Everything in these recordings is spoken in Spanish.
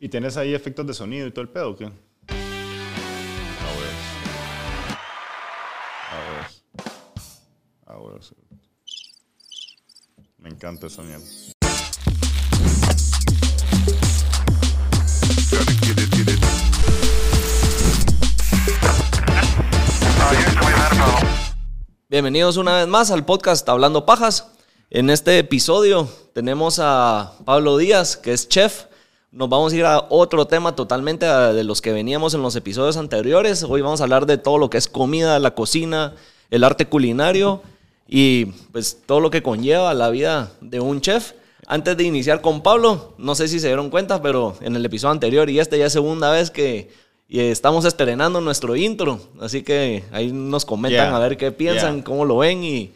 ¿Y tienes ahí efectos de sonido y todo el pedo o qué? A ver. A ver. A ver. Me encanta esa mierda. Bienvenidos una vez más al podcast Hablando Pajas. En este episodio tenemos a Pablo Díaz, que es chef. Nos vamos a ir a otro tema totalmente de los que veníamos en los episodios anteriores. Hoy vamos a hablar de todo lo que es comida, la cocina, el arte culinario y pues todo lo que conlleva la vida de un chef. Antes de iniciar con Pablo, no sé si se dieron cuenta, pero en el episodio anterior y este ya es segunda vez que estamos estrenando nuestro intro, así que ahí nos comentan Yeah. a ver qué piensan, Yeah. cómo lo ven y,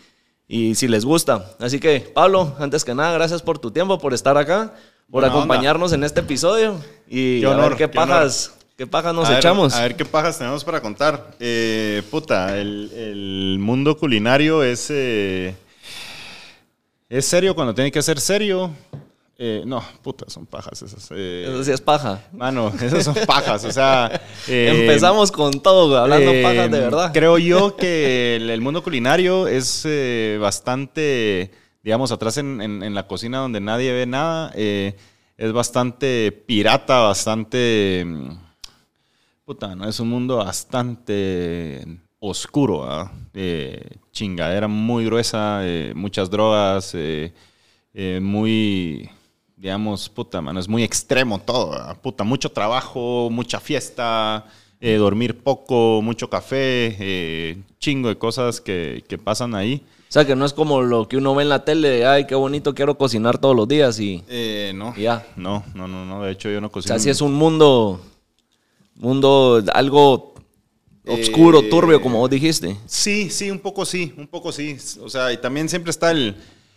y si les gusta. Así que Pablo, antes que nada, gracias por tu tiempo, por estar acá, por Buena onda. acompañarnos en este episodio y Qué a honor, ver qué qué honor. pajas, qué pajas nos a ver, echamos. a ver qué pajas tenemos para contar. Eh, puta, el, el mundo culinario es, eh, es serio cuando tiene que ser serio. Eh, no, puta, son pajas esas. eh, Eso sí es paja. Mano, esas son pajas. O sea, eh, Empezamos con todo, hablando pajas de verdad. Creo yo que el, el mundo culinario es bastante, digamos, atrás en, en- la cocina donde nadie ve nada. eh, es bastante pirata, bastante. mm, Puta, ¿no? Es un mundo bastante oscuro, ¿ah? Eh, chingadera muy gruesa, eh, muchas drogas, eh, muy, digamos, puta, mano, es muy extremo todo, ¿ah? puta, mucho trabajo, mucha fiesta, dormir poco, mucho café, chingo de cosas que, que pasan ahí. O sea, que no es como lo que uno ve en la tele, de, ay, qué bonito, quiero cocinar todos los días y... Eh, no, Ya. no, no, no, no, de hecho yo no O cocino. sea, sí es un mundo, mundo algo oscuro, Eh, turbio, como vos dijiste. Sí, sí, un poco sí, un poco sí. O sea, y también siempre está el...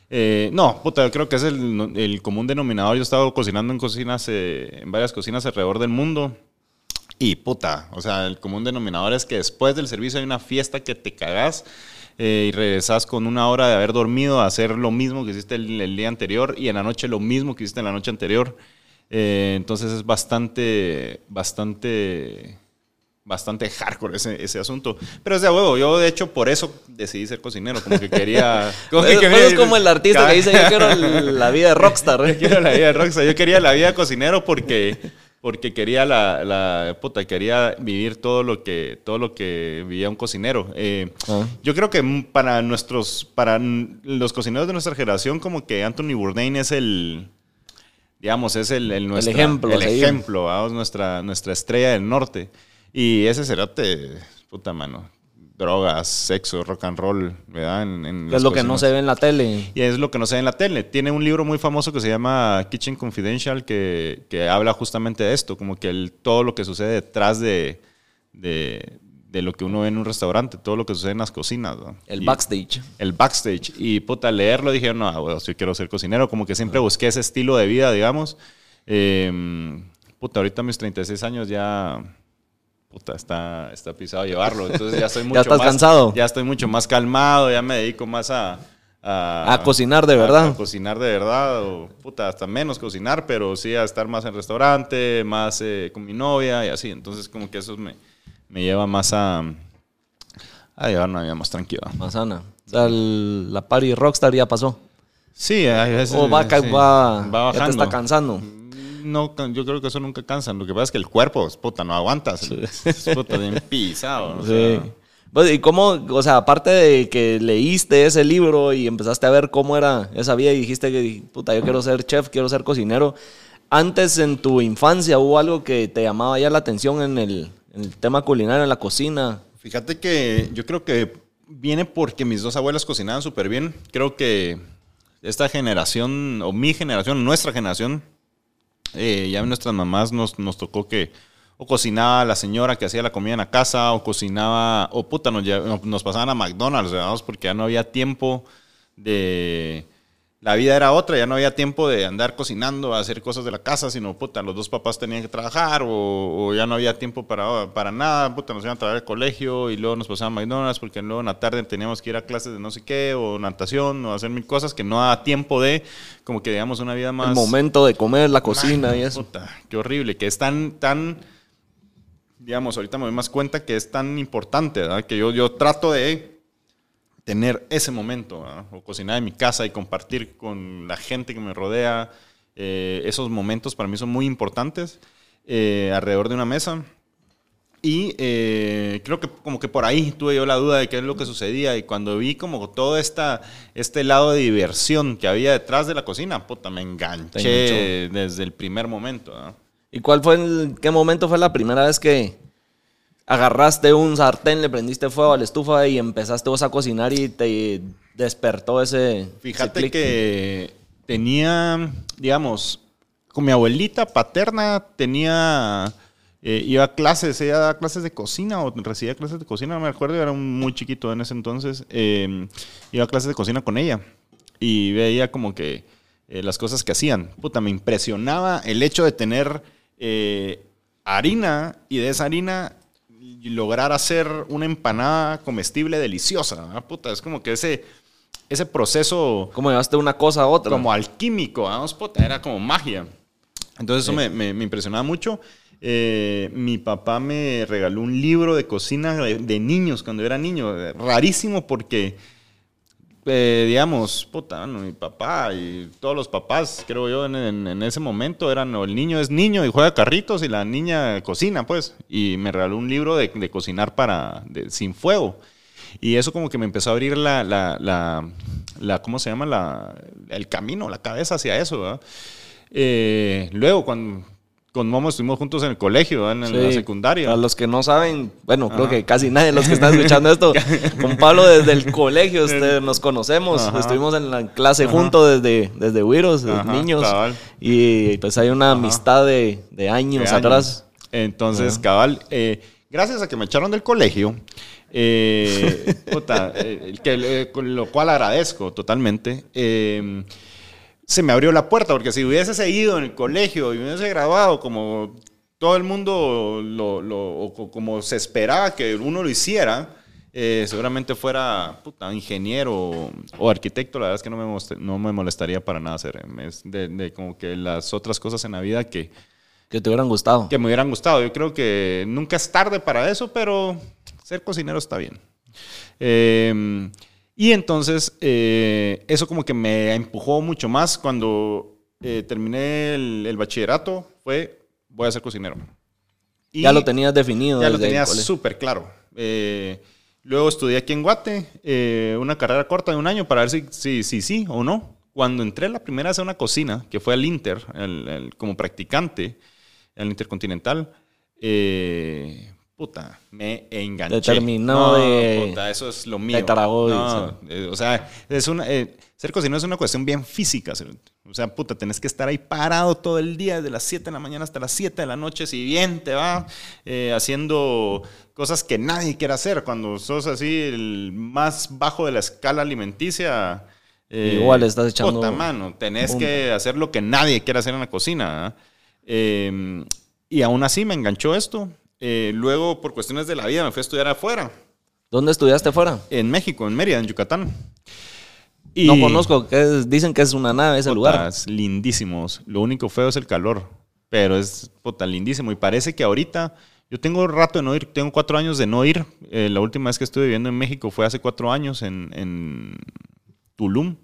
eh, no, puta, yo creo que es el, el común denominador. Yo he estado cocinando en cocinas, eh, en varias cocinas alrededor del mundo. Y puta, o sea, el común denominador es que después del servicio hay una fiesta que te cagás eh, y regresas con una hora de haber dormido a hacer lo mismo que hiciste el, el día anterior y en la noche lo mismo que hiciste en la noche anterior. Eh, entonces es bastante, bastante bastante hardcore ese, ese asunto. Pero es de huevo. Yo, de hecho, por eso decidí ser cocinero. Como que quería... como que Es, quería- es como el artista cada- que dice, yo quiero la vida de rockstar. Yo quiero la vida de rockstar. Yo quería la vida de cocinero porque, porque quería la, la... Puta, quería vivir todo lo que, todo lo que vivía un cocinero. Eh, Ah. Yo creo que para nuestros... Para los cocineros de nuestra generación, como que Anthony Bourdain es el... Digamos, es el, el, nuestra- ejemplo El ejemplo, vamos, nuestra, nuestra estrella del norte. Y ese cerote, puta mano, drogas, sexo, rock and roll, ¿verdad? En, en es lo que no se ve en la tele. Y es lo que no se ve en la tele. Tiene un libro muy famoso que se llama Kitchen Confidential que, que habla justamente de esto, como que el, todo lo que sucede detrás de, de, de lo que uno ve en un restaurante, todo lo que sucede en las cocinas. ¿no? El Y- backstage. el backstage. Y puta, leerlo dije, no, bueno, yo quiero ser cocinero. Como que siempre busqué ese estilo de vida, digamos. Eh, puta, ahorita a mis 36 años ya. Puta, está, está pisado llevarlo. Entonces ya estoy mucho estás más. cansado. Ya estoy mucho más calmado, ya me dedico más a. A, A cocinar de verdad. A, cocinar de verdad, o puta, hasta menos cocinar, pero sí a estar más en restaurante, más eh, con mi novia y así. Entonces, como que eso me, me lleva más a. a llevar una vida más tranquila. Manzana. O sea, el- la party rockstar ya pasó. Sí, hay veces. O va, sí, va, ya te bajando. está cansando. No, yo creo que eso nunca cansa. Lo que pasa es que el cuerpo, es puta, no aguantas. Es puta, bien pisado. o Sí. sea. Pues, ¿Y cómo, o sea, aparte de que leíste ese libro y empezaste a ver cómo era esa vida y dijiste que, puta, yo quiero ser chef, quiero ser cocinero, antes en tu infancia hubo algo que te llamaba ya la atención en el, en el tema culinario, en la cocina? Fíjate que yo creo que viene porque mis dos abuelas cocinaban súper bien. Creo que esta generación, o mi generación, nuestra generación, eh, ya nuestras mamás nos, nos tocó que o cocinaba la señora que hacía la comida en la casa, o cocinaba, o puta, nos, nos pasaban a McDonald's, ¿verdad? porque ya no había tiempo de la vida era otra, ya no había tiempo de andar cocinando, hacer cosas de la casa, sino, puta, los dos papás tenían que trabajar o, ya no había tiempo para, para nada, puta, nos iban a trabajar al colegio y luego nos pasaban McDonald's porque luego en la tarde teníamos que ir a clases de no sé qué o natación o hacer mil cosas que no daba tiempo de, como que digamos, una vida más... El momento de comer, la cocina y eso. Puta, qué horrible, que es tan, tan, digamos, ahorita me doy más cuenta que es tan importante, ¿verdad? Que yo, yo trato de tener ese momento, o cocinar en mi casa y compartir con la gente que me rodea. Eh, esos momentos para mí son muy importantes eh, alrededor de una mesa. Y eh, creo que como que por ahí tuve yo la duda de qué es lo que sucedía. Y cuando vi como todo esta, este lado de diversión que había detrás de la cocina, puta, me enganché desde el primer momento. ¿Y cuál fue, el, qué momento fue la primera vez que, agarraste un sartén, le prendiste fuego a la estufa y empezaste vos a cocinar y te despertó ese. Fíjate que tenía, digamos, con mi abuelita paterna tenía. Eh, iba a clases, ella daba clases de cocina o recibía clases de cocina, no me acuerdo, era muy chiquito en ese entonces. Eh, iba a clases de cocina con ella y veía como que eh, las cosas que hacían. Puta, me impresionaba el hecho de tener harina y de esa harina lograr hacer una empanada comestible deliciosa. Puta, es como que ese, ese proceso... Como llevaste una cosa a otra. Como alquímico, vamos, puta, era como magia. Entonces eso me, me, impresionaba mucho. Eh, mi papá me regaló un libro de cocina de, niños cuando era niño. Rarísimo porque eh, digamos, puta, mi papá y todos los papás, creo yo, en, ese momento eran, el niño es niño y juega carritos y la niña cocina, pues. Y me regaló un libro de, cocinar para, sin fuego. Y eso como que me empezó a abrir la, la, la, ¿cómo se llama? La, el camino, la cabeza hacia eso, eh, luego, cuando con Momo estuvimos juntos en el colegio, en, la secundaria. A los que no saben, bueno, creo que casi nadie de los que están escuchando esto, con Pablo desde el colegio este, nos conocemos, estuvimos en la clase juntos desde, desde Wiros, desde niños, y pues hay una amistad de, años, atrás. Entonces, cabal, eh, gracias a que me echaron del colegio, eh, puta, eh, que, lo cual agradezco totalmente se me abrió la puerta, porque si hubiese seguido en el colegio y hubiese graduado como todo el mundo, lo, lo como se esperaba que uno lo hiciera, eh, seguramente fuera puta, ingeniero o, arquitecto, la verdad es que no me, no me molestaría para nada hacer. Es de, como que las otras cosas en la vida que... Que te hubieran gustado. Que me hubieran gustado. Yo creo que nunca es tarde para eso, pero ser cocinero está bien. Eh, y entonces eh, eso como que me empujó mucho más cuando eh, terminé el, bachillerato, fue voy a ser cocinero. Y ya lo tenías definido. Ya lo tenía súper claro. Eh, luego estudié aquí en Guate, una carrera corta de un año para ver si sí si, si, o no. Cuando entré la primera vez a una cocina, que fue al Inter, como practicante, al Intercontinental, eh, puta, me enganché. terminó de. Puta, eso es lo mío. De eh, o sea, es una, eh, ser cocinero es una cuestión bien física. O sea, puta, tenés que estar ahí parado todo el día, desde las 7 de la mañana hasta las 7 de la noche, si bien te va, eh, haciendo cosas que nadie quiere hacer. Cuando sos así el más bajo de la escala alimenticia. Igual estás echando. Puta mano, tenés que hacer lo que nadie quiere hacer en la cocina. y aún así me enganchó esto. Eh, luego, por cuestiones de la vida, me fui a estudiar afuera. ¿Dónde estudiaste afuera? En México, en Mérida, en Yucatán. Y no conozco, dicen que es una nave ese lugar. Es lindísimo. Lo único feo es el calor, pero es puta, lindísimo. Y parece que ahorita, yo tengo rato de no ir, tengo cuatro años de no ir. Eh, la última vez que estuve viviendo en México fue hace cuatro años en, Tulum.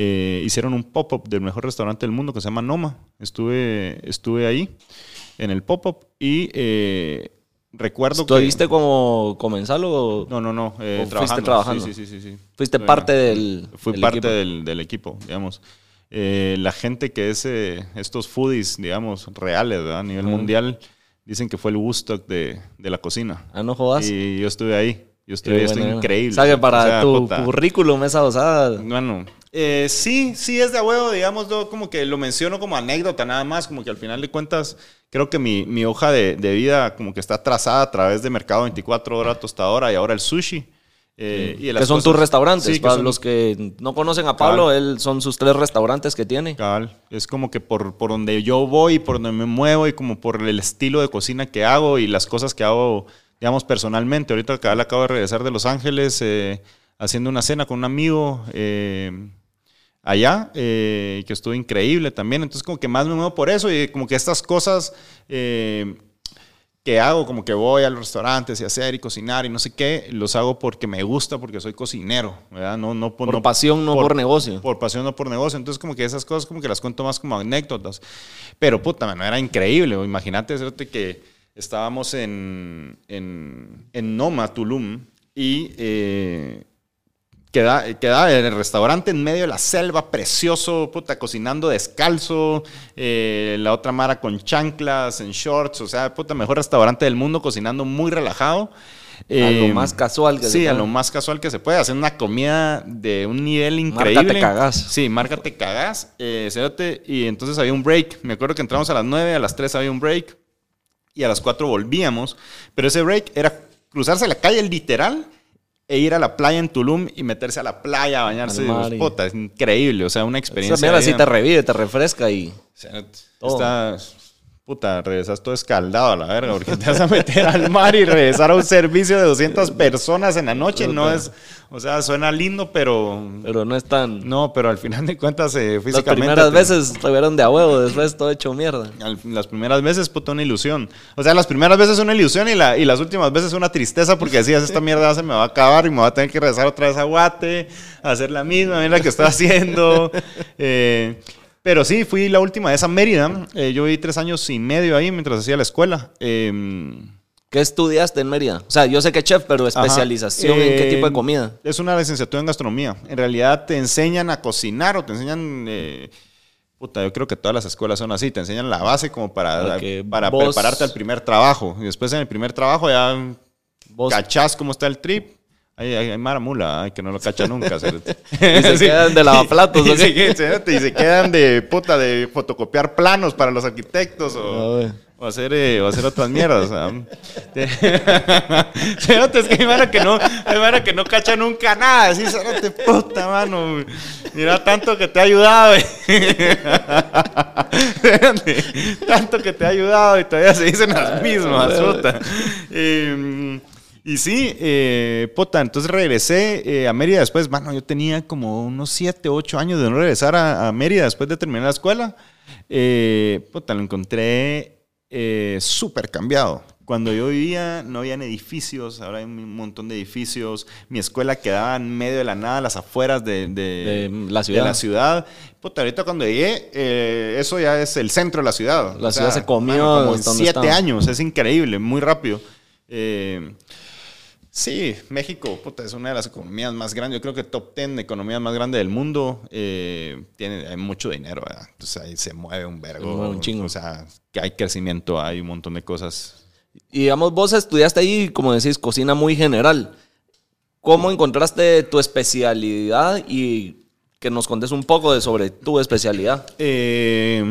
Eh, hicieron un pop-up del mejor restaurante del mundo que se llama Noma. Estuve, estuve ahí en el pop-up y eh, recuerdo que... ¿Estuviste como comensal o...? No, no, no, eh, fuiste trabajando? Sí, sí, sí, sí. ¿Fuiste parte del Fui parte Del, del, equipo, digamos. Eh, la gente que es estos foodies, digamos, reales, ¿verdad? a nivel mundial, dicen que fue el Woodstock de, de la cocina. Ah, no jodas. Y yo estuve ahí. Yo estuve ahí, estoy increíble. O sea, que para tu currículum esa osada... Bueno, eh, sí, sí es de huevo, digamos, yo como que lo menciono como anécdota nada más, como que al final de cuentas creo que mi, mi hoja de, de, vida como que está trazada a través de Mercado 24 Horas Tostadora y ahora el sushi. Eh, y de que son cosas- tus restaurantes. Sí, Para son- los que no conocen a Pablo, él son sus tres restaurantes que tiene. Cabal. Es como que por, por donde yo voy, por donde me muevo y como por el estilo de cocina que hago y las cosas que hago, digamos, personalmente. Ahorita acabo de regresar de Los Ángeles eh, haciendo una cena con un amigo eh, allá, eh, que estuvo increíble también. Entonces como que más me muevo por eso y como que estas cosas... eh, que hago, como que voy a los restaurantes y hacer y cocinar y no sé qué, los hago porque me gusta, porque soy cocinero, ¿verdad? No, no, Por pasión, no por negocio. Por pasión, no por negocio. Entonces, como que esas cosas, como que las cuento más como anécdotas. Pero, puta, mano, era increíble. Imagínate, que estábamos en, en, en Noma, Tulum, y eh, queda, queda el restaurante en medio de la selva, precioso, puta, cocinando descalzo, eh, la otra mara con chanclas, en shorts, o sea, puta, mejor restaurante del mundo, cocinando muy relajado. A lo Eh, más casual que se Sí, a lo más casual que se puede. Hacer una comida de un nivel increíble. Marca te cagás. Sí, marca te cagás. Eh, y entonces había un break. Me acuerdo que entramos a las 9, a las 3 había un break. Y a las 4 volvíamos. Pero ese break era cruzarse la calle literal e ir a la playa en Tulum y meterse a la playa a bañarse. Mar y- Puta, es increíble. O sea, una experiencia. Esa mierda de sí vida. te revive, te refresca y... Cerote, Todo. Estás, puta, regresas todo escaldado a la verga, porque te vas a meter al mar y regresar a un servicio de 200 personas en la noche. No es, o sea, suena lindo, pero Pero no es tan... no, pero al final de cuentas, eh, Las físicamente. primeras te- veces estuvieron de a huevo, después todo hecho mierda. las primeras veces, puta, una ilusión. O sea, las primeras veces una ilusión y, la, y las últimas veces una tristeza porque decías, esta mierda se me va a acabar y me va a tener que regresar otra vez a Guate, a hacer la misma mierda que estoy haciendo. Eh, pero sí, fui la última vez a Mérida. Eh, yo viví tres años y medio ahí mientras hacía la escuela. Eh, ¿Qué estudiaste en Mérida? O sea, yo sé que chef, pero especialización en qué Eh, tipo de comida. Es una licenciatura en gastronomía. En realidad te enseñan a cocinar o te enseñan... eh, puta, yo creo que todas las escuelas son así. Te enseñan la base como para, Para que para vos- prepararte al primer trabajo. Y después en el primer trabajo ya Vos cachás cómo está el trip. Hay, hay, hay mara mula, ay, que no lo cacha nunca. Y se quedan de lavaplatos, Y, ¿o qué? se, y se quedan de puta de fotocopiar planos para los arquitectos o, hacer, eh, o hacer otras mierdas. Cerote, es que hay mara que no, hay mara que no cacha nunca nada. Así, cerote, puta mano. Mira tanto que te ha ayudado. tanto que te ha ayudado y todavía se dicen las mismas, puta. Eh, y sí, eh, puta, entonces regresé eh, a Mérida después, bueno, yo tenía como unos 7, 8 años de no regresar a, a Mérida después de terminar la escuela. Eh, puta, lo encontré eh, súper cambiado. Cuando yo vivía no habían edificios, ahora hay un montón de edificios. Mi escuela quedaba en medio de la nada, las afueras de, de- De la ciudad. de la ciudad. Puta, ahorita cuando llegué, eh, eso ya es el centro de la ciudad. La ciudad se comió mano, como en siete estaba. años, es increíble, muy rápido. Eh, sí, México, puta, es una de las economías más grandes. Yo creo que top 10 de economías más grandes del mundo. Eh, tiene, hay mucho dinero, ¿verdad? Entonces ahí se mueve un vergo. Mueve un chingo. O sea, que hay crecimiento, hay un montón de cosas. Y digamos, vos estudiaste ahí, como decís, cocina muy general. ¿Cómo encontraste tu especialidad y que nos contes un poco de sobre tu especialidad? Eh,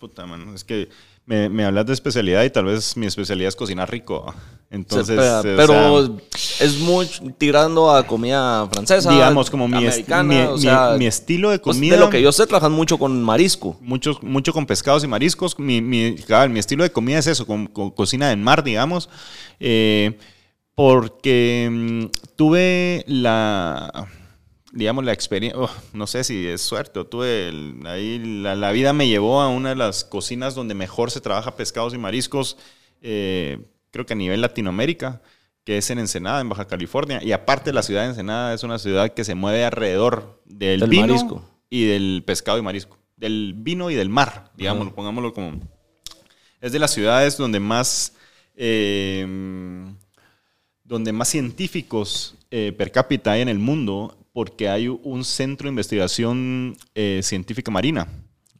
puta, mano, es que me, me hablas de especialidad y tal vez mi especialidad es cocinar rico. Entonces, pero o pero sea, es muy tirando a comida francesa. digamos, como mi, est- mi- o mi- sea, mi estilo de pues, comida. de lo que yo sé, trabajan mucho con marisco. mucho, mucho con pescados y mariscos. Mi, mi, mi estilo de comida es eso, con, con cocina en mar, digamos. Eh, porque mm, tuve la, digamos, la experiencia, no sé si es suerte o tuve, el- ahí la, la vida me llevó a una de las cocinas donde mejor se trabaja pescados y mariscos, eh, creo que a nivel Latinoamérica que es en Ensenada, en Baja California. Y aparte, la ciudad de Ensenada es una ciudad que se mueve alrededor del, Del vino marisco. y del pescado y marisco. Del vino y del mar, digámoslo, pongámoslo como... Es de las ciudades donde más... eh, donde más científicos eh, per cápita hay en el mundo porque hay un centro de investigación eh, científica marina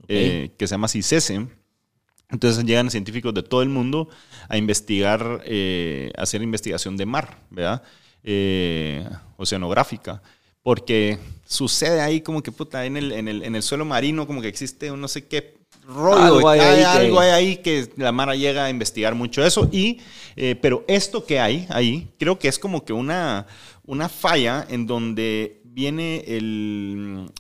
eh, que se llama CICESE. Entonces llegan científicos de todo el mundo a investigar, eh, a hacer investigación de mar, ¿verdad? Eh, oceanográfica. Porque sucede ahí como que, puta, en el, en el, en el suelo marino como que existe un no sé qué rollo, Algo hay hay, ahí que- algo hay ahí que la Mara llega a investigar mucho eso. Y, eh, pero esto que hay ahí, creo que es como que una, una falla en donde viene el,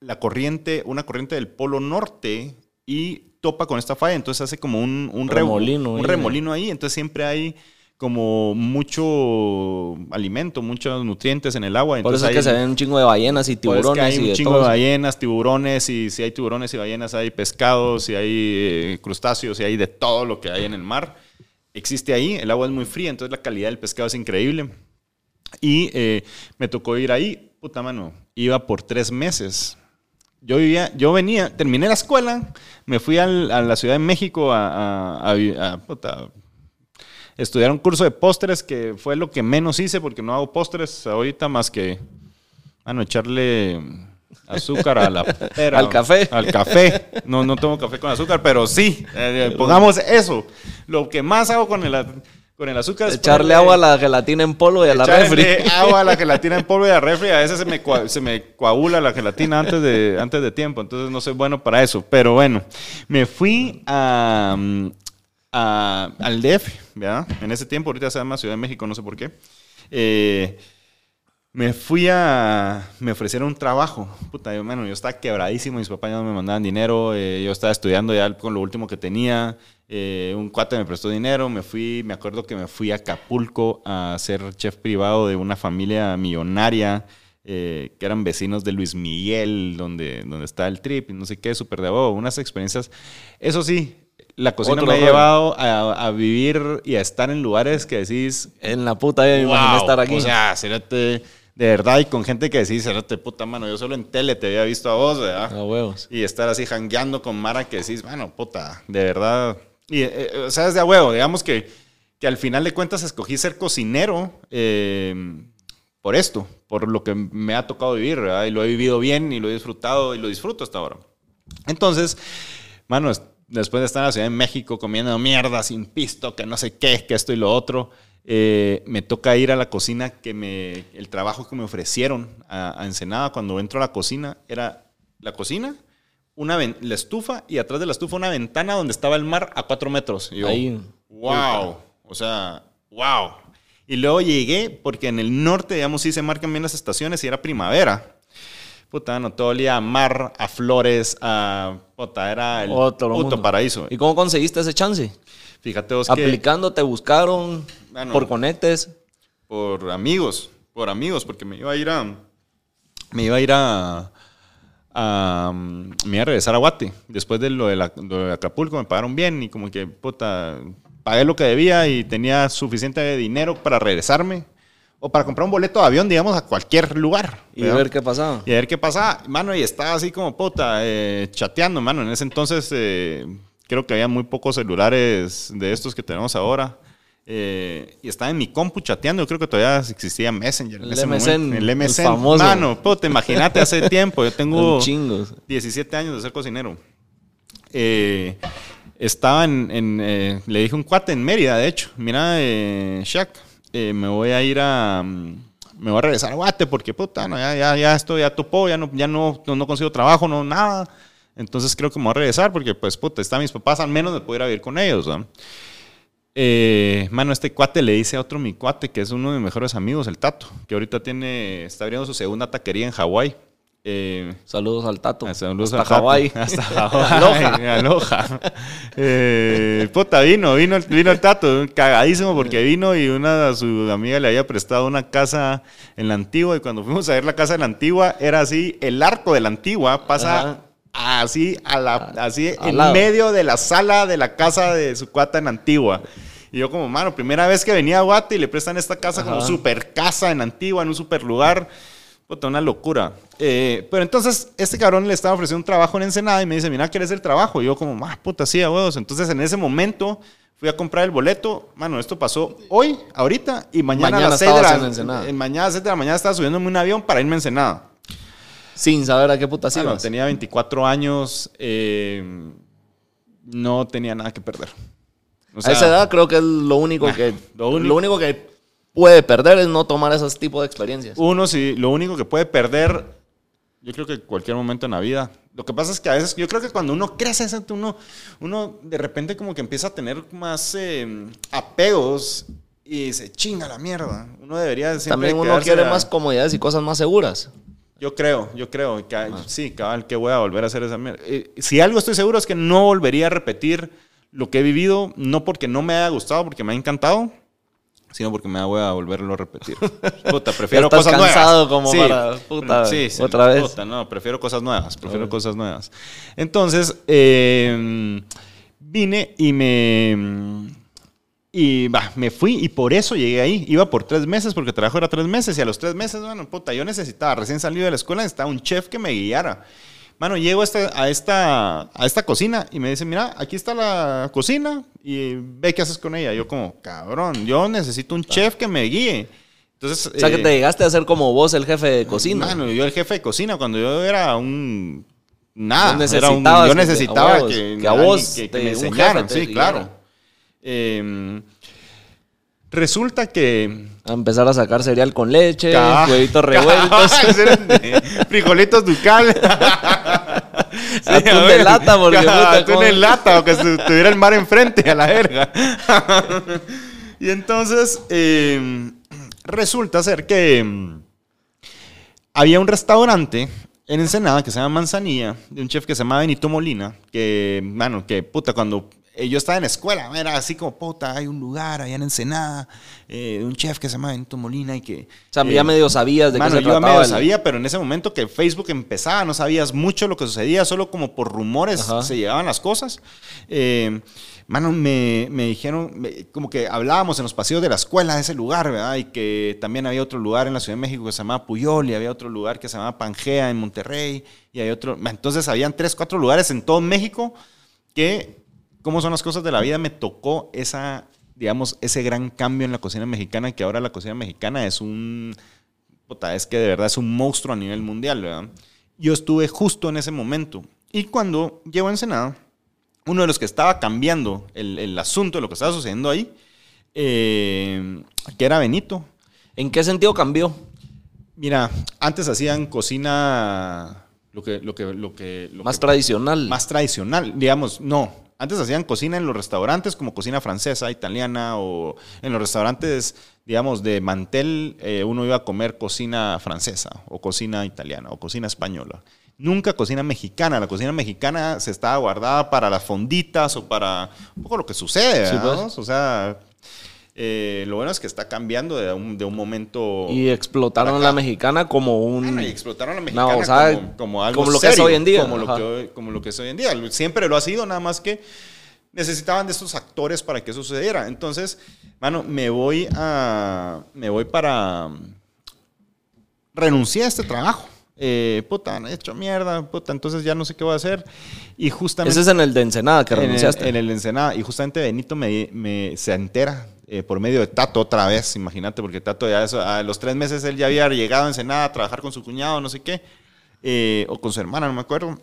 la corriente, una corriente del polo norte y topa con esta falla. Entonces hace como un, un Remolino un ahí. remolino ahí. Entonces siempre hay como mucho alimento, muchos nutrientes en el agua. Por eso es Entonces que hay- se ven un chingo de ballenas y pues es que tiburones hay y un de chingo todo de ballenas, tiburones, y si hay tiburones y ballenas, hay pescados, y hay eh, crustáceos, y hay de todo lo que hay en el mar. Existe ahí, el agua es muy fría, entonces la calidad del pescado es increíble. Y eh, me tocó ir ahí, puta mano, iba por tres meses. Yo vivía, yo venía, terminé la escuela, me fui al- a la Ciudad de México a, a- a vi- a, puta, estudiar un curso de postres que fue lo que menos hice porque no hago postres ahorita más que, echarle azúcar a la pera. Al café. Al café. No, no tomo café con azúcar, pero sí, eh, pongamos eso. Lo que más hago con el, con el azúcar Echarle agua a la gelatina en polvo y a la refri. Echarle agua a la gelatina en polvo y a la refri. A veces se me, se me coagula la gelatina antes de, antes de tiempo. Entonces no soy bueno para eso. Pero bueno, me fui a, a- al DF, ¿verdad? En ese tiempo, ahorita se llama Ciudad de México, no sé por qué. Eh, me fui a. Me ofrecieron un trabajo. Puta, yo, mano, yo estaba quebradísimo. Mis papás ya no me mandaban dinero. eh, yo estaba estudiando ya con lo último que tenía. eh, un cuate me prestó dinero. Me fui. Me acuerdo que me fui a Acapulco a ser chef privado de una familia millonaria. eh, que eran vecinos de Luis Miguel, donde, donde está el trip y no sé qué, súper de abogo. Unas experiencias. Eso sí, la cocina me ha llevado a, a vivir y a estar en lugares que decís, En la puta vida me imaginé Wow, estar aquí. O sea, cérate, de verdad, y con gente que decís, cérate, puta mano, yo solo en tele te había visto a vos, ¿verdad? a huevos. Y estar así jangueando con Mara que decís, bueno, puta, de verdad. Y, eh, eh, o sea, es de a huevo, digamos que, que al final de cuentas escogí ser cocinero eh, por esto, por lo que me ha tocado vivir, ¿verdad? Y lo he vivido bien y lo he disfrutado y lo disfruto hasta ahora. Entonces, mano, después de estar en la Ciudad de México comiendo mierda sin pisto, que no sé qué, que esto y lo otro, eh, me toca ir a la cocina que me, el trabajo que me ofrecieron a, a Ensenada cuando entro a la cocina era la cocina, una la estufa y atrás de la estufa una ventana donde estaba el mar a cuatro metros. Y yo, Ahí. wow, o sea, wow. Y luego llegué, porque en el norte, digamos, sí se marcan bien las estaciones y era primavera. Puta, no, todo olía a mar, a flores, a... Puta, era el puto mundo. paraíso. ¿Y cómo conseguiste ese chance? Fíjate vos que Aplicando, te buscaron Bueno. por conectes. por amigos, por amigos, porque me iba a ir a... Me iba a ir a... a, mm, me iba a regresar a Guate. Después de lo de, la- lo de Acapulco me pagaron bien y como que, puta, pagué lo que debía y tenía suficiente dinero para regresarme. O para comprar un boleto de avión, digamos, a cualquier lugar. Y ¿verdad? ver qué pasaba. Y a ver qué pasa, mano, y estaba así como puta, eh, chateando, mano. En ese entonces eh, creo que había muy pocos celulares de estos que tenemos ahora. Eh, y estaba en mi compu chateando, yo creo que todavía existía Messenger. en El ese MSN, momento. el el MSN. famoso. Mano, puta, imagínate hace tiempo, yo tengo Con chingos. 17 años de ser cocinero. Eh, estaba en, en, eh, le dije un cuate en Mérida, de hecho, mira, eh, Shaq, eh, me voy a ir a, mm, me voy a regresar a Guate porque, puta, no, ya, ya, ya esto ya topó, ya no, ya no, no, consigo trabajo, no, nada. Entonces creo que me voy a regresar porque, pues, puta, están mis papás, al menos me puedo ir vivir con ellos. Eh, mano, este cuate le dice a otro mi cuate, que es uno de mis mejores amigos, el Tato, que ahorita tiene, está abriendo su segunda taquería en Hawái. Eh, Saludos al Tato. Ah, Saludos Hasta al Tato. Hawái. Hasta Hawái. Aloha. Eh, puta, vino, vino, el- vino el tato, cagadísimo porque vino y una de su amiga le había prestado una casa en la antigua y cuando fuimos a ver la casa de la antigua era así, el arco de la antigua pasa así a la, así al en lado. medio de la sala de la casa de su cuata en antigua. Y yo como, mano, primera vez que venía a Guate y le prestan esta casa como super casa en antigua, en un super lugar. Puta, una locura. Eh, pero entonces, este cabrón le estaba ofreciendo un trabajo en Ensenada y me dice, mira, ¿quieres el trabajo? Y yo como, ah, puta, sí, a huevos. Entonces, en ese momento, fui a comprar el boleto. Mano, esto pasó hoy, ahorita, y mañana, Mañana a las 6 de la eh, Mañana a las 7 de la mañana estaba subiéndome un avión para irme a Ensenada. Sin saber a qué puta Mano, ibas. tenía 24 años, eh, no tenía nada que perder. O a esa edad creo que es lo único Nah, que lo único, que puede perder es no tomar esos tipos de experiencias. Uno, si lo único que puede perder Yo creo que cualquier momento en la vida. Lo que pasa es que a veces, yo creo que cuando uno crece, uno, uno de repente como que empieza a tener más eh, apegos y se chinga la mierda. Uno debería siempre También uno quiere más comodidades y cosas más seguras. Yo creo, yo creo. Que, ah. Sí, cabal, que voy a volver a hacer esa mierda. Eh, si algo estoy seguro es que no volvería a repetir lo que he vivido, no porque no me haya gustado, porque me ha encantado, sino porque me voy a volverlo a repetir. Puta, prefiero cosas cansado como para puta, sí, sí, otra vez. Puta, no, prefiero cosas nuevas, prefiero cosas nuevas. Entonces, eh, vine y me y va, me fui y por eso llegué ahí. Iba por tres meses porque trabajo era tres meses y a los tres meses, bueno, puta, yo necesitaba, recién salido de la escuela, necesitaba un chef que me guiara. Mano, llego a esta, a esta, a esta cocina y me dice, mira, aquí está la cocina y ve qué haces con ella. Yo como, cabrón, yo necesito un chef que me guíe. Entonces, o sea, que te eh, llegaste a ser como vos el jefe de cocina. Mano, yo el jefe de cocina cuando yo era un... Nada, era un, yo necesitaba que, a vos, que, me enseñaran, sí, claro. Eh, resulta que... A empezar a sacar cereal con leche, huevitos revueltos. frijolitos ducal. sí, atún de lata, porque atún en lata, o que tuviera el mar enfrente a la verga. y entonces, em, resulta ser que em, había un restaurante en Ensenada que se llama Manzanilla, de un chef que se llama Benito Molina, que, bueno, que puta, cuando eh, yo estaba en la escuela, era así como, puta, hay un lugar allá en Ensenada, eh, un chef que se llama Benito Molina y que... O sea, ya eh, medio sabías de qué se yo medio sabía, pero en ese momento que Facebook empezaba, no sabías mucho lo que sucedía, solo como por rumores se llevaban las cosas. mano, me, me dijeron, como que hablábamos en los pasillos de la escuela de ese lugar, ¿verdad? Y que también había otro lugar en la Ciudad de México que se llamaba Puyol y había otro lugar que se llamaba Pangea en Monterrey y hay otro... Entonces habían tres, cuatro lugares en todo México que cómo son las cosas de la vida, me tocó esa, digamos, ese gran cambio en la cocina mexicana, que ahora la cocina mexicana es un, puta, es que de verdad es un monstruo a nivel mundial, ¿verdad? Yo estuve justo en ese momento. Y cuando llego a Ensenada, uno de los que estaba cambiando el, el asunto de lo que estaba sucediendo ahí, eh, que era Benito. ¿En qué sentido cambió? Mira, antes hacían cocina lo que, lo que, lo que, más tradicional. Más tradicional, digamos, no. Antes hacían cocina en los restaurantes como cocina francesa, italiana o en los restaurantes, digamos, de mantel, eh, uno iba a comer cocina francesa o cocina italiana o cocina española. Nunca cocina mexicana. La cocina mexicana se estaba guardada para las fonditas o para un poco lo que sucede, pues. O sea, eh, lo bueno es que está cambiando de un, de un momento. Y explotaron la mexicana como un. y explotaron la mexicana como, algo como lo que es hoy en día. Como lo, que, como lo que es hoy en día. Siempre lo ha sido, nada más que necesitaban de estos actores para que eso sucediera. Entonces, bueno, me voy a. Me voy para. Renuncié a este trabajo. Eh, puta, he hecho mierda, puta, entonces ya no sé qué voy a hacer. Y justamente... Ese es en el de Ensenada que renunciaste. En el, de Ensenada. Y justamente Benito me, me, se entera eh, por medio de Tato otra vez, imagínate, porque Tato ya a los tres meses él ya había llegado en Ensenada a trabajar con su cuñado, no sé qué, eh, o con su hermana, no me acuerdo.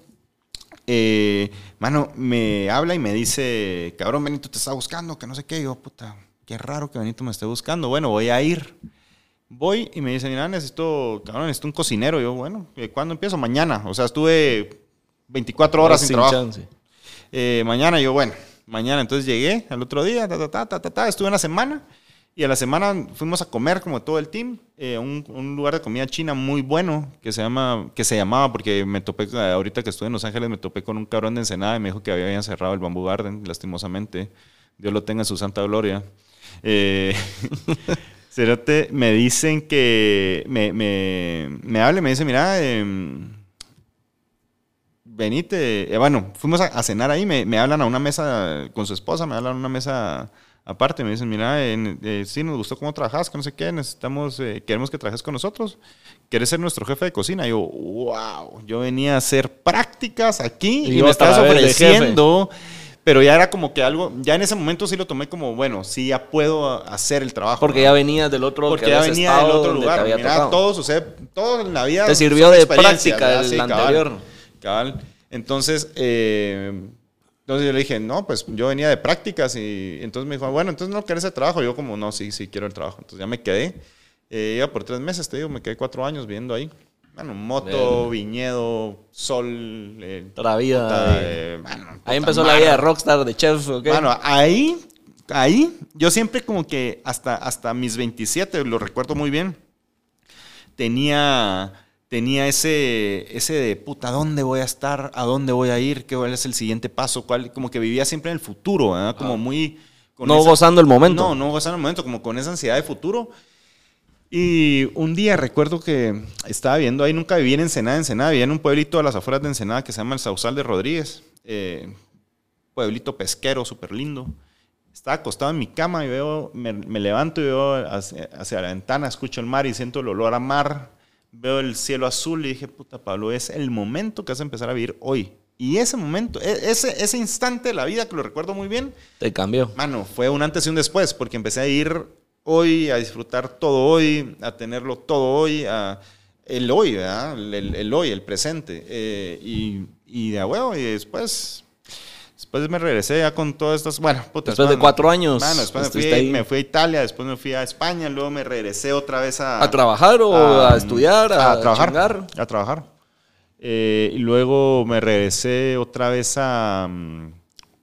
Eh, mano, me habla y me dice, cabrón, Benito te está buscando, que no sé qué. yo, puta, qué raro que Benito me esté buscando. Bueno, voy a ir. Voy y me dice, mira, necesito, cabrón, necesito un cocinero. yo, bueno, ¿cuándo empiezo? Mañana. O sea, estuve 24 horas sin, trabajo. mañana, yo, bueno, mañana. Entonces llegué al otro día, ta, ta, ta, ta, ta, estuve una semana y a la semana fuimos a comer como todo el team, eh, un, un, lugar de comida china muy bueno que se llama, que se llamaba, porque me topé, ahorita que estuve en Los Ángeles, me topé con un cabrón de Ensenada y me dijo que habían cerrado el Bamboo Garden, lastimosamente. Dios lo tenga en su santa gloria. Eh, me dicen que, me, me, me habla y me dice, mira, eh, venite. Eh, bueno, fuimos a, cenar ahí, me, hablan a una mesa con su esposa, me hablan a una mesa aparte, me dicen, mira, eh, sí, nos gustó cómo trabajas, que no sé qué, necesitamos, eh, queremos que trabajes con nosotros. ¿Quieres ser nuestro jefe de cocina? Y yo, wow, yo venía a hacer prácticas aquí y, me estás ofreciendo. Pero ya era como que algo, ya en ese momento sí lo tomé como, bueno, sí, ya puedo hacer el trabajo. Porque ya venías del otro Porque ya venía del otro lugar. Mira, todo sucede, todo en la vida. Te sirvió de práctica el anterior. Entonces, eh, entonces yo le dije, no, pues yo venía de prácticas y entonces me dijo, bueno, entonces no quieres el trabajo. yo como, no, sí, sí, quiero el trabajo. Entonces ya me quedé. Eh, iba por tres meses, te digo, me quedé cuatro años viviendo ahí. Bueno, moto, viñedo, sol. eh, la vida. puta, eh. bueno, Ahí empezó la vida de rockstar, de chef, ¿ok? Bueno, ahí, ahí, yo siempre como que hasta, hasta mis 27, lo recuerdo muy bien, tenía, tenía ese, ese de, puta, ¿dónde voy a estar? ¿A dónde voy a ir? ¿Qué es el siguiente paso? ¿Cuál? Como que vivía siempre en el futuro, ¿verdad? Como muy... con no esa- gozando el momento. no, no gozando el momento, como con esa ansiedad de futuro. Y un día recuerdo que estaba viendo ahí, nunca viví en Ensenada, Ensenada, vivía en un pueblito a las afueras de Ensenada que se llama el Sausal de Rodríguez. eh, pueblito pesquero, súper lindo. Estaba acostado en mi cama y veo, me, me levanto y veo hacia, hacia la ventana, escucho el mar y siento el olor a mar. Veo el cielo azul y dije, puta Pablo, es el momento que vas a empezar a vivir hoy. Y ese momento, e- ese, ese instante de la vida que lo recuerdo muy bien, Te cambió. Mano, fue un antes y un después, porque empecé a ir hoy, a disfrutar todo hoy, a tenerlo todo hoy, a el hoy, ¿verdad? El, el- el hoy, el presente. Eh, y, y de a huevo, y después, después me regresé ya con todas estas, bueno, puta, Después de cuatro años, Mano, después me fui, ahí. me fui a Italia, después me fui a España, luego me regresé otra vez a... ¿A trabajar o a, estudiar? A, trabajar. chingar? A trabajar. Eh, y luego me regresé otra vez a. mm,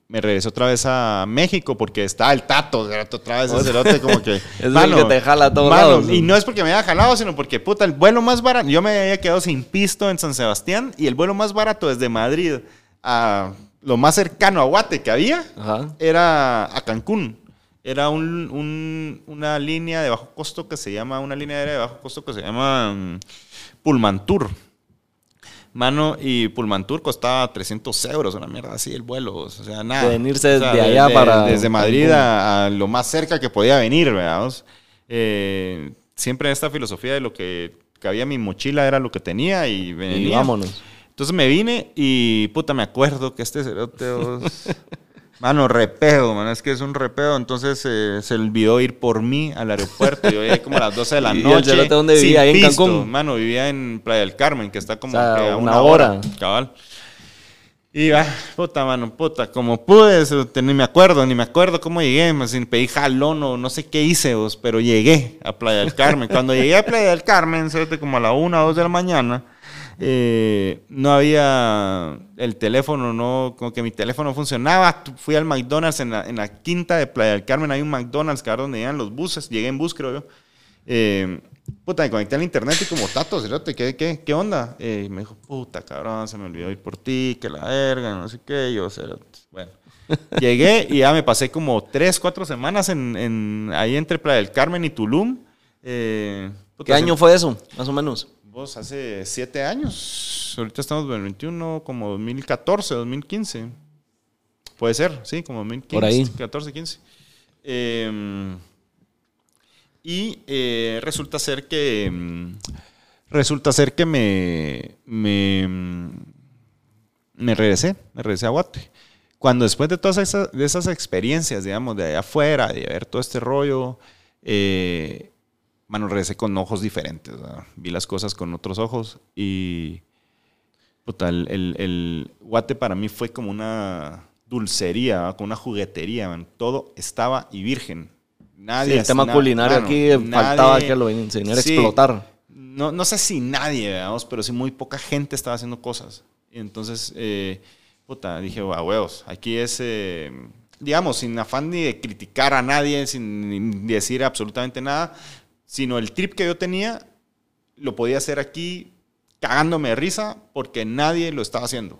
Me regresé otra vez a México porque estaba el tato, otra vez el cerote como que. Es el que te jala a todos lados. Y no es porque me haya jalado, sino porque, puta, el vuelo más barato. Yo me había quedado sin pisto en San Sebastián y el vuelo más barato desde Madrid a lo más cercano a Guate que había Ajá. era a Cancún. Era un- un- una línea de bajo costo que se llama, una línea aérea de bajo costo que se llama mm, Pullmantur. Mano, y Pullmantur costaba 300 euros, una mierda así el vuelo. O sea, nada. De venirse O sea, de allá de- para Desde Madrid a, a lo más cerca que podía venir, ¿verdad? Eh, siempre esta filosofía de lo que cabía en mi mochila era lo que tenía y Y venía. vámonos. Entonces me vine y puta, me acuerdo que este cerote, mano, repedo, mano, es que es un repedo. Entonces eh, se olvidó ir por mí al aeropuerto. Yo llegué como a las 12 de la ¿Y el noche. dónde vivía? ¿Ahí en pisto. Cancún? Mano, vivía en Playa del Carmen, que está como O sea, que a una una, hora. hora. Cabal. Y va, puta, mano, puta, como pude, ni me acuerdo, ni me acuerdo cómo llegué, más sin pedí jalón o no sé qué hice, vos, pero llegué a Playa del Carmen. Cuando llegué a Playa del Carmen, como a la una o dos de la mañana, eh, no había el teléfono, no, como que mi teléfono funcionaba. Fui al McDonald's en la, en la quinta de Playa del Carmen, hay un McDonald's que era donde llegan los buses, llegué en bus, creo yo. Eh, puta, me conecté al internet y como tato, ¿qué, qué, qué onda? Eh, y me dijo, puta, cabrón, se me olvidó ir por ti, que la verga, no sé qué, yo, bueno. Llegué y ya me pasé como tres, cuatro semanas en, en- ahí entre Playa del Carmen y Tulum. Eh, puta, ¿Qué año fue eso, más o menos? Vos hace siete años. Ahorita estamos en el 21, como 2014, 2015. Puede ser, sí, como 2015. Por ahí. 14, 15. Eh, y eh, resulta ser que. mm, Resulta ser que me. Me, mm, me regresé. Me regresé a Guate. Cuando después de todas esas, de esas experiencias, digamos, de allá afuera, de ver todo este rollo, eh, Mano, regresé con ojos diferentes. ¿verdad? Vi las cosas con otros ojos y. Puta, el, el- Guate para mí fue como una dulcería, como una juguetería. man. Todo estaba y virgen. Nadie. Sí, el tema na- culinario aquí faltaba nadie- que lo enseñara a Sí. explotar. No, no sé si nadie, veamos, pero sí muy poca gente estaba haciendo cosas. Y entonces, eh, puta, dije, a huevos, aquí es, eh, digamos, sin afán ni de criticar a nadie, sin decir absolutamente nada, sino el trip que yo tenía, lo podía hacer aquí cagándome de risa porque nadie lo estaba haciendo.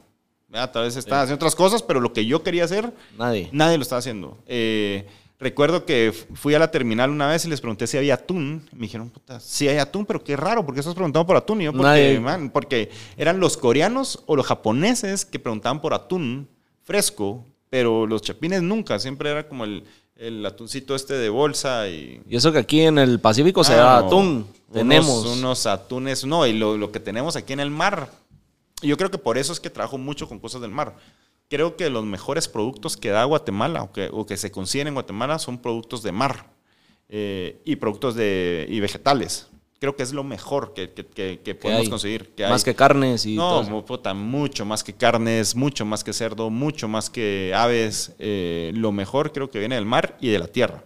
¿verdad? Tal vez estaban haciendo otras cosas, pero lo que yo quería hacer, Nadie. Nadie lo estaba haciendo. Eh, recuerdo que fui a la terminal una vez y les pregunté si había atún. Me dijeron, puta, sí hay atún, pero qué raro, ¿por qué estás preguntando por atún? Y yo, porque, man, porque eran los coreanos o los japoneses que preguntaban por atún fresco, pero los chapines nunca, siempre era como el, el atuncito este de bolsa y... Y eso que aquí en el Pacífico se Ah, da no. atún. Unos- Tenemos. unos atunes, no, y lo, lo que tenemos aquí en el mar. Yo creo que por eso es que trabajo mucho con cosas del mar. Creo que los mejores productos que da Guatemala o que, o que se consiguen en Guatemala son productos de mar eh, y productos de y vegetales. Creo que es lo mejor que, que- que- que podemos hay? conseguir. que Más hay. que carnes y No, todo. puta, mucho más que carnes, mucho más que cerdo, mucho más que aves. eh, lo mejor creo que viene del mar y de la tierra.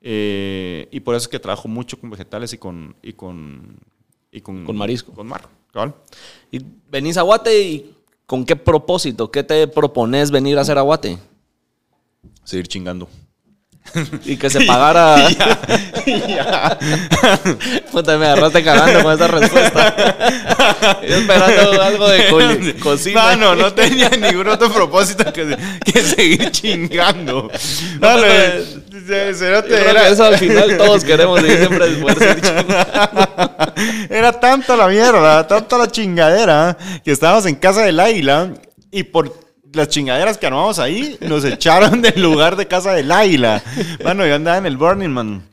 Eh, y por eso es que trabajo mucho con vegetales y con, y con, y con, Con marisco. Con mar. Y venís a Guate y ¿con qué propósito? ¿Qué te propones venir a hacer a Guate? Seguir chingando. Y que se pagara. Puta, me agarraste cagando con esa respuesta. Yo esperando algo de co- cocina. Mano, no tenía ningún otro propósito que, que seguir chingando. Pero- era- que eso al final todos queremos vivir siempre después de seguir chingando. Era tanta la mierda, tanta la chingadera, que estábamos en casa del águila y por las chingaderas que armamos ahí, nos echaron del lugar de casa del águila. Mano, yo andaba en el Burning Man.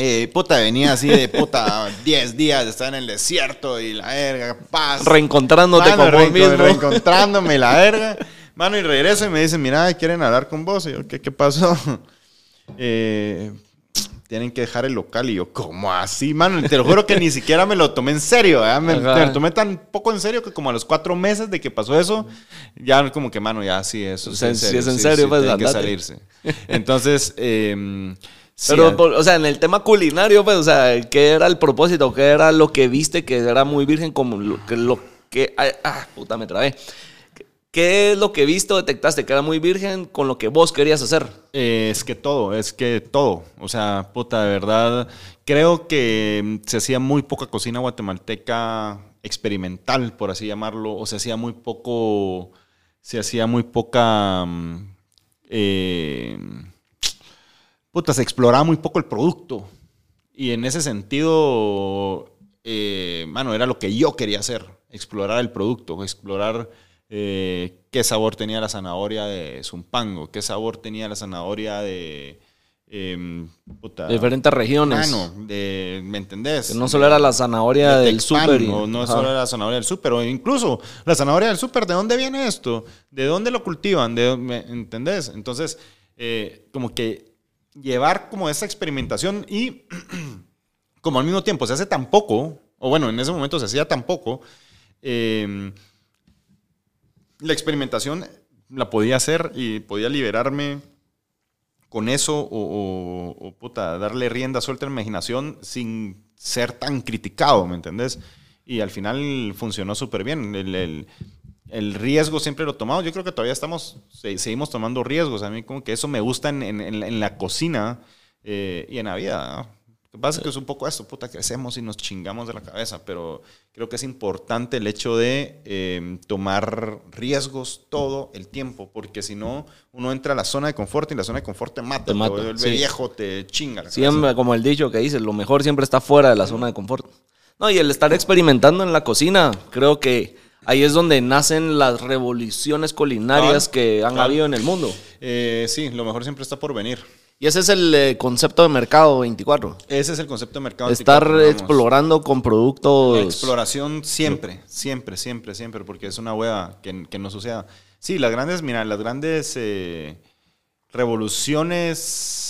Eh, puta, venía así de puta 10 días de estar en el desierto y la verga, paz. Reencontrándote Mano, con vos mismo. Reencontrándome la verga. Mano, y regreso y me dicen, mira, quieren hablar con vos. Y yo, ¿qué, qué pasó? Eh, tienen que dejar el local. Y yo, ¿cómo así, mano? Te lo juro que ni siquiera me lo tomé en serio. Me, lo tomé tan poco en serio que como a los cuatro meses de que pasó eso, ya como que, mano, ya sí, eso sí en si es en sí, serio, sí, pues, tienen que salirse. Entonces, eh, sí, Pero, ah, o sea, en el tema culinario, pues, o sea, ¿qué era el propósito? ¿Qué era lo que viste que era muy virgen como lo que... Lo que ah, puta, me trabé. ¿Qué es lo que viste o detectaste que era muy virgen con lo que vos querías hacer? Es que todo, es que todo. O sea, puta, de verdad. Creo que se hacía muy poca cocina guatemalteca experimental, por así llamarlo. O se hacía muy poco. Se hacía muy poca. mm, eh, puta, se exploraba muy poco el producto. Y en ese sentido, eh, mano, era lo que yo quería hacer. Explorar el producto, explorar eh, qué sabor tenía la zanahoria de Zumpango, qué sabor tenía la zanahoria de... em, puta, De diferentes regiones. De, ¿me entendés? Que no solo era la zanahoria de del súper. no Ajá. solo la zanahoria del súper, o incluso la zanahoria del súper, ¿de dónde viene esto? ¿De dónde lo cultivan? ¿De dónde- entendés? Entonces, eh, como que llevar como esa experimentación y como al mismo tiempo se hace tan poco, o bueno, en ese momento se hacía tan poco, eh, la experimentación la podía hacer y podía liberarme con eso o, puta, darle rienda suelta a la imaginación sin ser tan criticado, ¿me entendés? Y al final funcionó súper bien. El, el- riesgo siempre lo tomamos. Yo creo que todavía estamos, se- seguimos tomando riesgos. A mí como que eso me gusta en, en- la- cocina eh, y en la vida. Lo que pasa es que es un poco esto, puta, crecemos y nos chingamos de la cabeza, pero creo que es importante el hecho de eh, tomar riesgos todo el tiempo, porque si no, uno entra a la zona de confort y la zona de confort te mata, Te vuelve sí. viejo, te chinga la cabeza. Siempre, como el dicho que dice, lo mejor siempre está fuera de la zona de confort. No, y el estar experimentando en la cocina, creo que ahí es donde nacen las revoluciones culinarias que han habido en el mundo. Eh, sí, lo mejor siempre está por venir. Y ese es el eh, concepto de mercado 24. Ese es el concepto de mercado. Estar anticuado, digamos. explorando con productos. Exploración siempre, siempre, siempre, siempre, porque es una hueva que, que no suceda. Sí, las grandes, mira, las grandes eh, revoluciones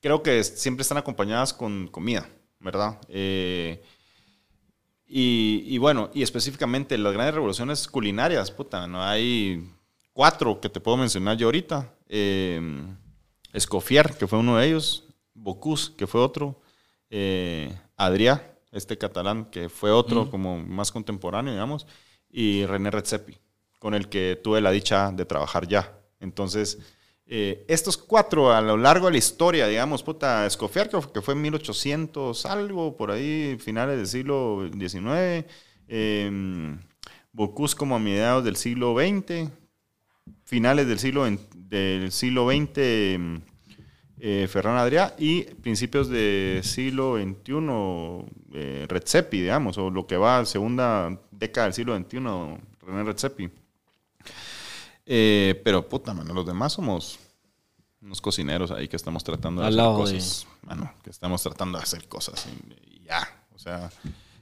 creo que siempre están acompañadas con comida, ¿verdad? Eh, y, y bueno, y específicamente las grandes revoluciones culinarias, puta, no hay cuatro que te puedo mencionar yo ahorita. Eh, Escoffier, que fue uno de ellos, Bocuse, que fue otro, eh, Adrià, este catalán, que fue otro como más contemporáneo, digamos, y René Redzepi, con el que tuve la dicha de trabajar ya. Entonces, eh, estos cuatro a lo largo de la historia, digamos, puta, Escoffier, que, fue en 1800 algo, por ahí, finales del siglo XIX, eh, Bocuse como a mediados del siglo XX, finales del siglo, del siglo XX, eh, Ferran Adrià, y principios del siglo XXI, eh, Redzepi, digamos, o lo que va a segunda década del siglo XXI, René Redzepi. Eh, pero puta, mano, los demás somos unos cocineros ahí que estamos tratando de Al hacer lado de- cosas. Mano, que estamos tratando de hacer cosas y, y ya. O sea,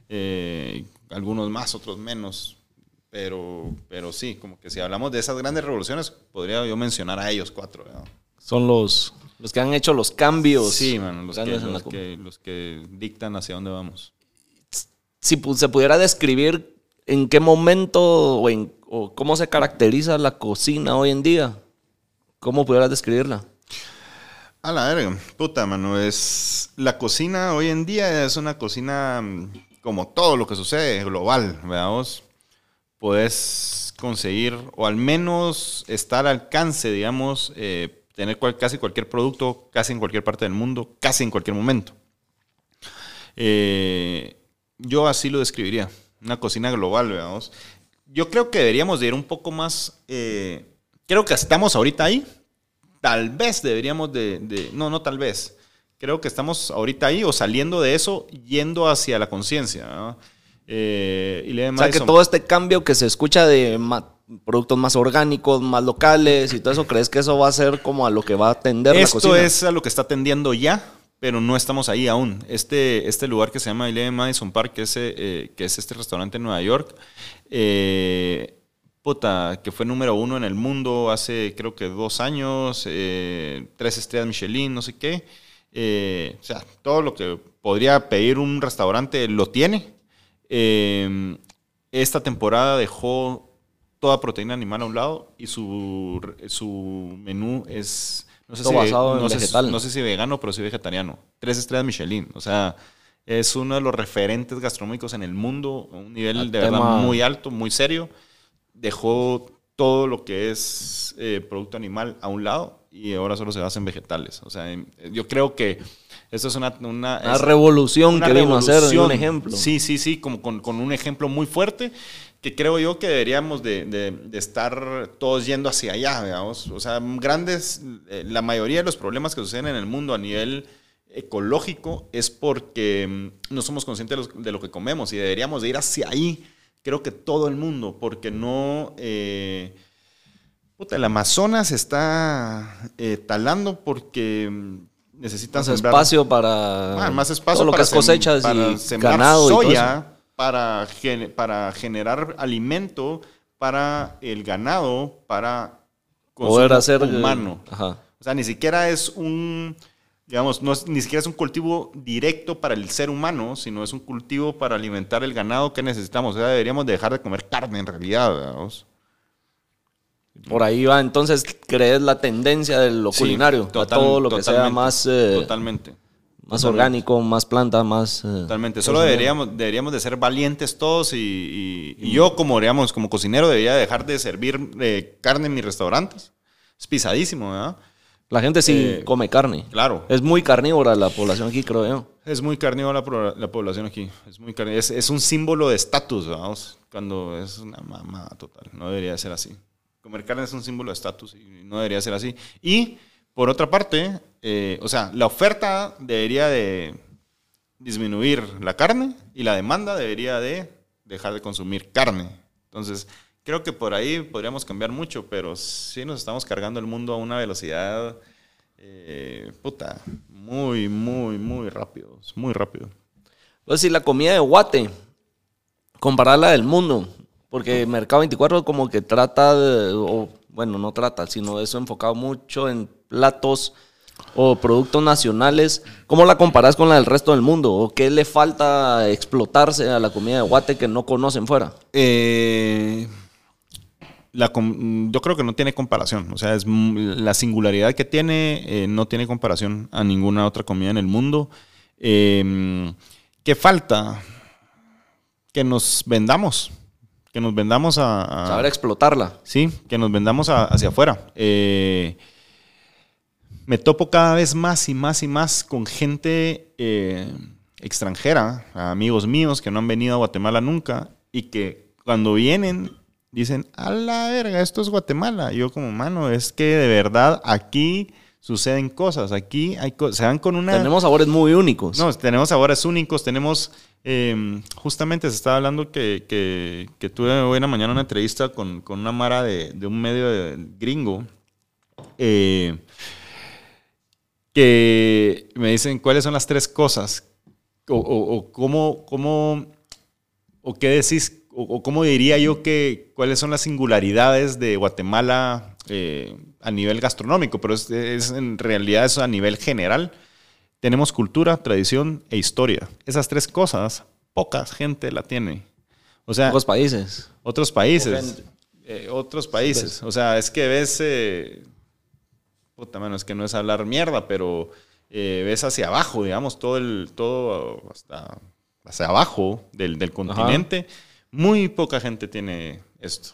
eh, algunos más, otros menos. Pero, pero sí, como que si hablamos de esas grandes revoluciones, podría yo mencionar a ellos cuatro. ¿verdad? Son los, los que han hecho los cambios. Sí, mano, los, que, los, que, los que dictan hacia dónde vamos. Si se pudiera describir en qué momento o, en, o cómo se caracteriza la cocina hoy en día, ¿cómo pudieras describirla? A la verga, puta, mano, es... La cocina hoy en día es una cocina mm, como todo lo que sucede global, veamos, puedes conseguir o al menos estar al alcance, digamos, eh, tener casi cualquier producto, casi en cualquier parte del mundo, casi en cualquier momento. Eh, yo así lo describiría, una cocina global, veamos. Yo creo que deberíamos de ir un poco más, eh, creo que estamos ahorita ahí, tal vez deberíamos de, no, no tal vez, creo que estamos ahorita ahí o saliendo de eso, yendo hacia la conciencia. Eh, o sea, que todo este cambio que se escucha de productos más orgánicos, más locales y todo eso, ¿crees que eso va a ser como a lo que va a tender Esto la cocina? es a lo que está tendiendo ya, pero no estamos ahí aún. Este, este lugar que se llama Ile Madison Park, que es, eh, que es este restaurante en Nueva York, eh, puta, que fue número uno en el mundo hace creo que dos años, tres estrellas Michelin, no sé qué. o sea, todo lo que podría pedir un restaurante lo tiene. Em, esta temporada dejó toda proteína animal a un lado y su, su menú es... No sé, si, basado no, en vegetal. no sé si vegano, pero sí vegetariano. Tres estrellas Michelin. O sea, es uno de los referentes gastronómicos en el mundo, un nivel de verdad muy alto, muy serio. Dejó todo lo que es eh, producto animal a un lado y ahora solo se basa en vegetales. O sea, yo creo que esto es una... Una, revolución que vino a ser, un ejemplo. Sí, sí, sí, como con, con, un ejemplo muy fuerte que creo yo que deberíamos de, de, estar todos yendo hacia allá, digamos. O sea, grandes, eh, la mayoría de los problemas que suceden en el mundo a nivel ecológico es porque mm, no somos conscientes de lo, que comemos y deberíamos de ir hacia ahí, creo que todo el mundo, porque no... Eh, puta, el Amazonas está eh, talando porque mm, necesitan más espacio para ah, más espacio lo para que cosechas y sembrar ganado soya para para generar alimento para el ganado para poder hacer eh, humano. o sea ni siquiera es un digamos no es, ni siquiera es un cultivo directo para el ser humano sino es un cultivo para alimentar el ganado que necesitamos. O sea deberíamos dejar de comer carne en realidad ¿verdad? Por ahí va, entonces, ¿crees la tendencia de lo culinario? a todo lo que sea más... Eh, totalmente. Más orgánico, más planta, más... Eh, totalmente. Solo deberíamos, deberíamos de ser valientes todos y, yo como, digamos, como cocinero debería dejar de servir eh, carne en mis restaurantes. Es pisadísimo, ¿verdad? La gente sí come carne. Claro. Es muy carnívora la población aquí, creo yo. Es muy carnívora la, población aquí. Es, muy es, es un símbolo de estatus, vamos. Cuando es una mamá total. No debería ser así. Comer carne es un símbolo de estatus y no debería ser así. Y por otra parte, eh, o sea, la oferta debería de disminuir la carne y la demanda debería de dejar de consumir carne. Entonces, creo que por ahí podríamos cambiar mucho, pero sí nos estamos cargando el mundo a una velocidad, eh, puta, muy, muy, muy rápido, muy rápido. Pues si la comida de Guate, compararla del mundo, porque Mercado 24 como que trata, o, bueno, no trata, sino eso enfocado mucho en platos o productos nacionales. ¿Cómo la comparas con la del resto del mundo? ¿O qué le falta explotarse a la comida de Guate que no conocen fuera? Eh, yo creo que no tiene comparación. O sea, es la singularidad que tiene eh, no tiene comparación a ninguna otra comida en el mundo. Eh, ¿Qué falta? Que nos vendamos que nos vendamos a, Saber explotarla. Sí, que nos vendamos hacia afuera. Eh, me topo cada vez más y más y más con gente eh, extranjera, amigos míos que no han venido a Guatemala nunca y que cuando vienen dicen, a la verga, esto es Guatemala. Y yo como, mano, es que de verdad aquí suceden cosas. Aquí hay se van con una... Tenemos sabores muy únicos. No, tenemos sabores únicos, tenemos Em, justamente se estaba hablando que, que, tuve hoy en la mañana una entrevista con, con una mara de, de, un medio de, gringo eh, que me dicen cuáles son las tres cosas o, o, cómo, cómo, o qué decís, o, cómo diría yo que cuáles son las singularidades de Guatemala eh, a nivel gastronómico, pero es, es, en realidad eso a nivel general tenemos cultura, tradición e historia. Esas tres cosas, poca gente la tiene. O sea, otros países. Otros países. Eh, otros países. O sea, es que ves. Eh, puta, mano, es que no es hablar mierda, pero eh, ves hacia abajo, digamos, todo el. todo hasta hacia abajo del, del continente, muy poca gente tiene esto.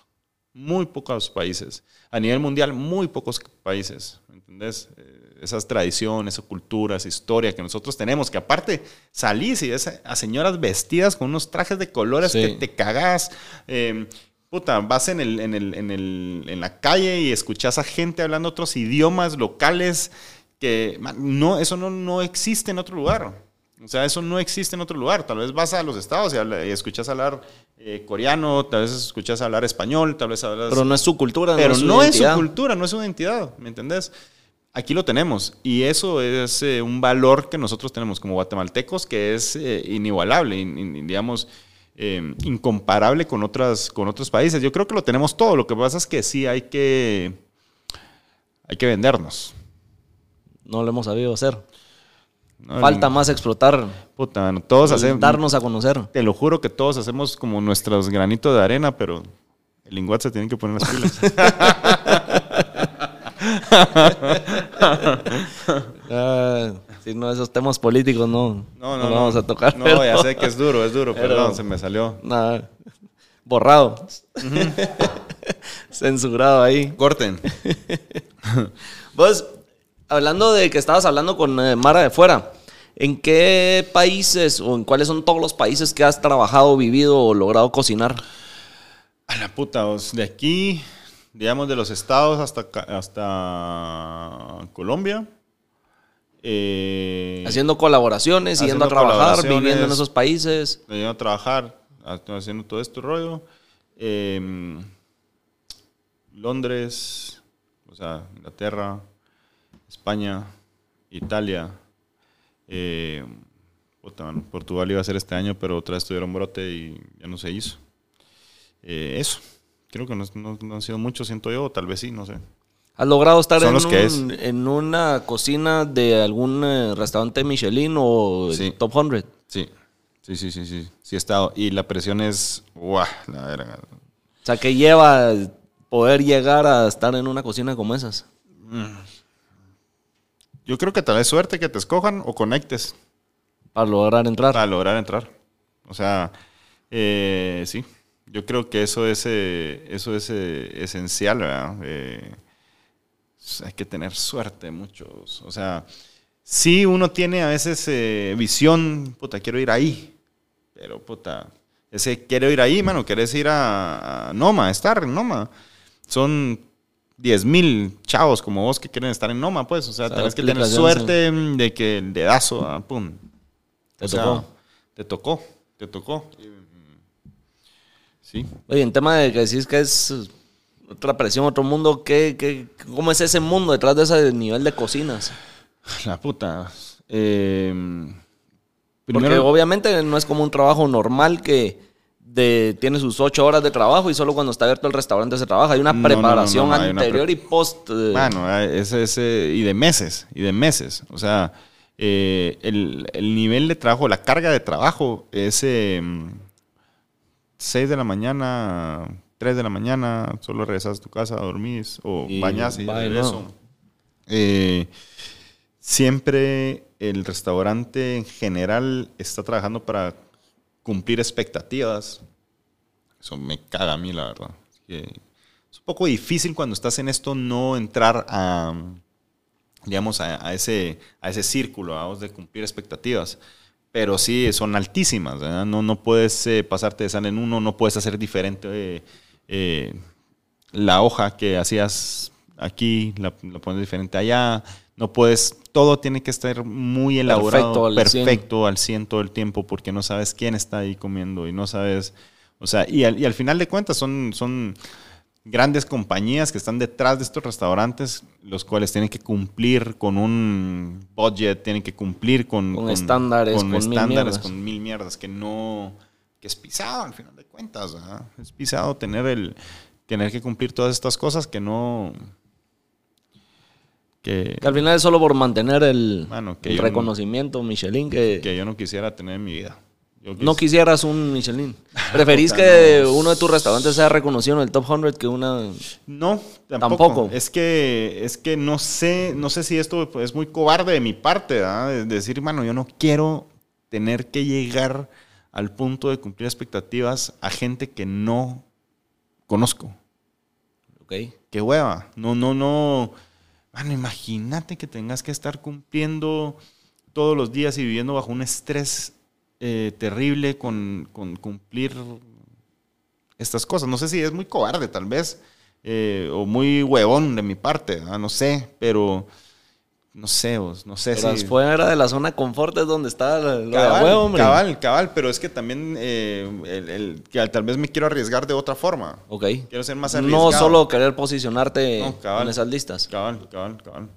Muy pocos países. A nivel mundial, muy pocos países. ¿Entendés? Eh, esas tradiciones, esa cultura, esa historia que nosotros tenemos, que aparte salís y ves a señoras vestidas con unos trajes de colores Sí. que te cagás. eh, puta, vas en, el, en, el, en, el, en la calle y escuchás a gente hablando otros idiomas locales que no, eso no, no existe en otro lugar. O sea, eso no existe en otro lugar. Tal vez vas a los estados y, y escuchas hablar eh, coreano, tal vez escuchas hablar español, tal vez hablas... Pero no es su cultura, Pero no es su no es su cultura, no es su identidad, ¿me entendés? Aquí lo tenemos y eso es eh, un valor que nosotros tenemos como guatemaltecos que es eh, inigualable, in- in- digamos, eh, incomparable con, otras, con otros países. Yo creo que lo tenemos todo, lo que pasa es que sí hay que, hay que vendernos. No lo hemos sabido hacer. ¿No? Falta más explotar, Puta, todos hacemos, darnos a conocer. te lo juro que todos hacemos como nuestros granitos de arena, pero el linguat se tiene que poner las pilas. Ah, si no, esos temas políticos no, No, no, no, no. vamos a tocar. No, pero- ya sé que es duro, es duro, pero- perdón, se me salió. Nada. Borrado. Censurado ahí. Corten. Vos, hablando de que estabas hablando con eh, Mara de fuera, ¿en qué países o en cuáles son todos los países que has trabajado, vivido o logrado cocinar? A la puta, os, de aquí, digamos, de los estados hasta, hasta Colombia. Eh, Haciendo colaboraciones, yendo a trabajar, viviendo en esos países. llevo a trabajar, haciendo todo este rollo. Eh, Londres, o sea, Inglaterra, España, Italia. eh, Portugal iba a ser este año, pero otra vez tuvieron brote y ya no se hizo. Eh, eso. Creo que no, no- no han sido muchos, siento yo, o tal vez sí, no sé. ¿Has logrado estar en, una cocina de algún eh, restaurante Michelin o Sí. Top 100? Sí, sí, sí, sí, sí. Sí he estado. Y la presión es, ¡guau! La verga. O sea, ¿qué lleva poder llegar a estar en una cocina como esas? Yo creo que tal vez suerte que te escojan o conectes Para lograr entrar. para lograr entrar. O sea, eh, sí. Yo creo que eso es, eh, eso es eh, esencial, ¿verdad? Eh, s- hay que tener suerte, muchos. O sea, sí uno tiene a veces visión, puta, quiero ir ahí. Pero, puta, ese quiero ir ahí, mano, querés ir a, a Noma, a estar en Noma. Son 10 mil chavos como vos que quieren estar en Noma, pues. O sea, O sea, tenés que tener suerte de que el dedazo, ah, pum. Te O sea, tocó. te tocó, te tocó. Sí. Oye, en tema de que decís que es otra presión, otro mundo, ¿qué, qué, ¿cómo es ese mundo detrás de ese nivel de cocinas? La puta. Eh, Porque primero, obviamente no es como un trabajo normal que de, tiene sus ocho horas de trabajo y solo cuando está abierto el restaurante se trabaja. Hay una No, no, no, preparación no, anterior pre- y post. eh, Bueno, ese, ese, y de meses, y de meses. O sea, eh, el, el nivel de trabajo, la carga de trabajo es 6 de la mañana, 3 de la mañana, solo regresas a tu casa, dormís o Y bañas y regreso. Eh, siempre el restaurante en general está trabajando para cumplir expectativas. Eso me caga a mí, la verdad. Es un poco difícil cuando estás en esto no entrar a, digamos, a, a ese, a ese círculo vamos, de cumplir expectativas. Pero sí, son altísimas. No, no puedes eh, pasarte de sal en uno, no puedes hacer diferente eh, eh, la hoja que hacías aquí, la, la pones diferente allá. No puedes, todo tiene que estar muy elaborado, al perfecto, al 100 todo el tiempo, porque no sabes quién está ahí comiendo y no sabes, o sea, y al, y al final de cuentas son, son grandes compañías que están detrás de estos restaurantes, los cuales tienen que cumplir con un budget, tienen que cumplir con, Con estándares, con, con mil estándares, mierdas. con mil mierdas, que no, que es pisado al final de cuentas, ¿verdad? es pisado tener el, tener que cumplir todas estas cosas que no, que, que al final es solo por mantener el, Mano, que el yo no- reconocimiento Michelin que, que yo no quisiera tener en mi vida. Yo no quis- quisieras un Michelin. ¿Preferís que no. uno de tus restaurantes sea reconocido en el top 100 que una... No, tampoco. Tampoco. Es que, es que no sé, no sé si esto es muy cobarde de mi parte, ¿verdad? De decir, mano, yo no quiero tener que llegar al punto de cumplir expectativas a gente que no conozco. Ok. Qué hueva. No, no, no. Mano, imagínate que tengas que estar cumpliendo todos los días y viviendo bajo un estrés eh, terrible con, con cumplir estas cosas. No sé si es muy cobarde, tal vez, eh, o muy huevón de mi parte, no sé, pero no sé, vos, no sé Pero si. fuera de la zona confort es donde está de Cabal, huevo, hombre. cabal, cabal, pero es que también eh, el- el- que tal vez me quiero arriesgar de otra forma. Ok. Quiero ser más arriesgado. No solo querer posicionarte No, cabal. en esas listas. Cabal, cabal, cabal.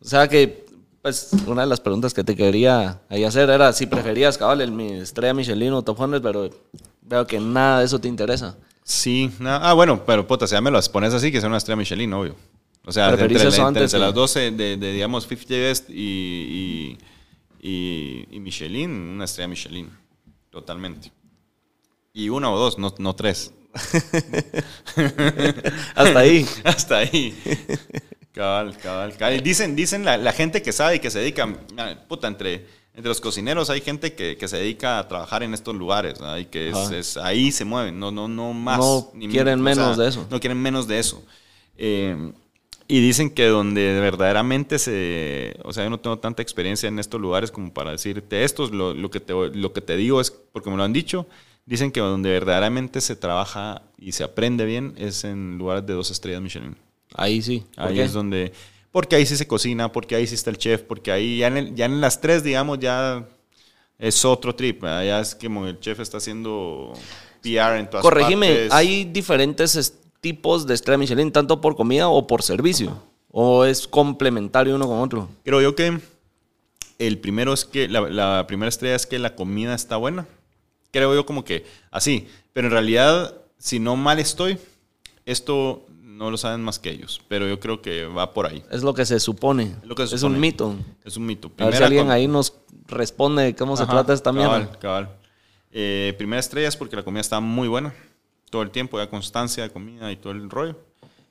O sea que, pues, una de las preguntas que te quería ahí hacer era si preferías, cabal, el mi estrella Michelin o Top 100, pero veo que nada de eso te interesa. Sí, na- ah, bueno, pero puta, si ya me las pones así, que sea una estrella Michelin, obvio. O sea, entre, Preferís la- eso entre- antes entre que- las 12 de, de, digamos, 50 Best y, y, y- y Michelin, una estrella Michelin, totalmente. Y una o dos, no, no tres. Hasta ahí. Hasta ahí. Cabal, cabal, cabal. Dicen, dicen la, la gente que sabe y que se dedica, ah, puta, entre, entre los cocineros hay gente que, que se dedica a trabajar en estos lugares, ¿no? y que es- ahí se mueven, no, no, no más. No quieren menos de eso. No quieren menos de eso. Eh, y dicen que donde verdaderamente se... O sea, yo no tengo tanta experiencia en estos lugares como para decirte esto. Lo, lo que, te, lo que te digo es, porque me lo han dicho, dicen que donde verdaderamente se trabaja y se aprende bien es en lugares de dos estrellas Michelin. Ahí sí. ¿Por Ahí qué? es donde... Porque ahí sí se cocina, porque ahí sí está el chef, porque ahí ya en, el- ya en las tres, digamos, ya es otro trip. ¿verdad? Ya es como el chef está haciendo PR en todas Corregime, partes. ¿hay diferentes es- tipos de estrella Michelin, tanto por comida o por servicio? ¿O es complementario uno con otro? Creo yo que el primero es que la, la primera estrella es que la comida está buena. Creo yo como que así. Pero en realidad, si no mal estoy, esto no lo saben más que ellos. Pero yo creo que va por ahí. Es lo que se supone. Es lo que se Es supone. un mito. Es un mito. A ver si Primera alguien ahí nos responde cómo se Ajá, trata esta mierda. Cabal, cabal. Eh, primera estrella es porque la comida está muy buena. Todo el tiempo, ya constancia de comida y todo el rollo.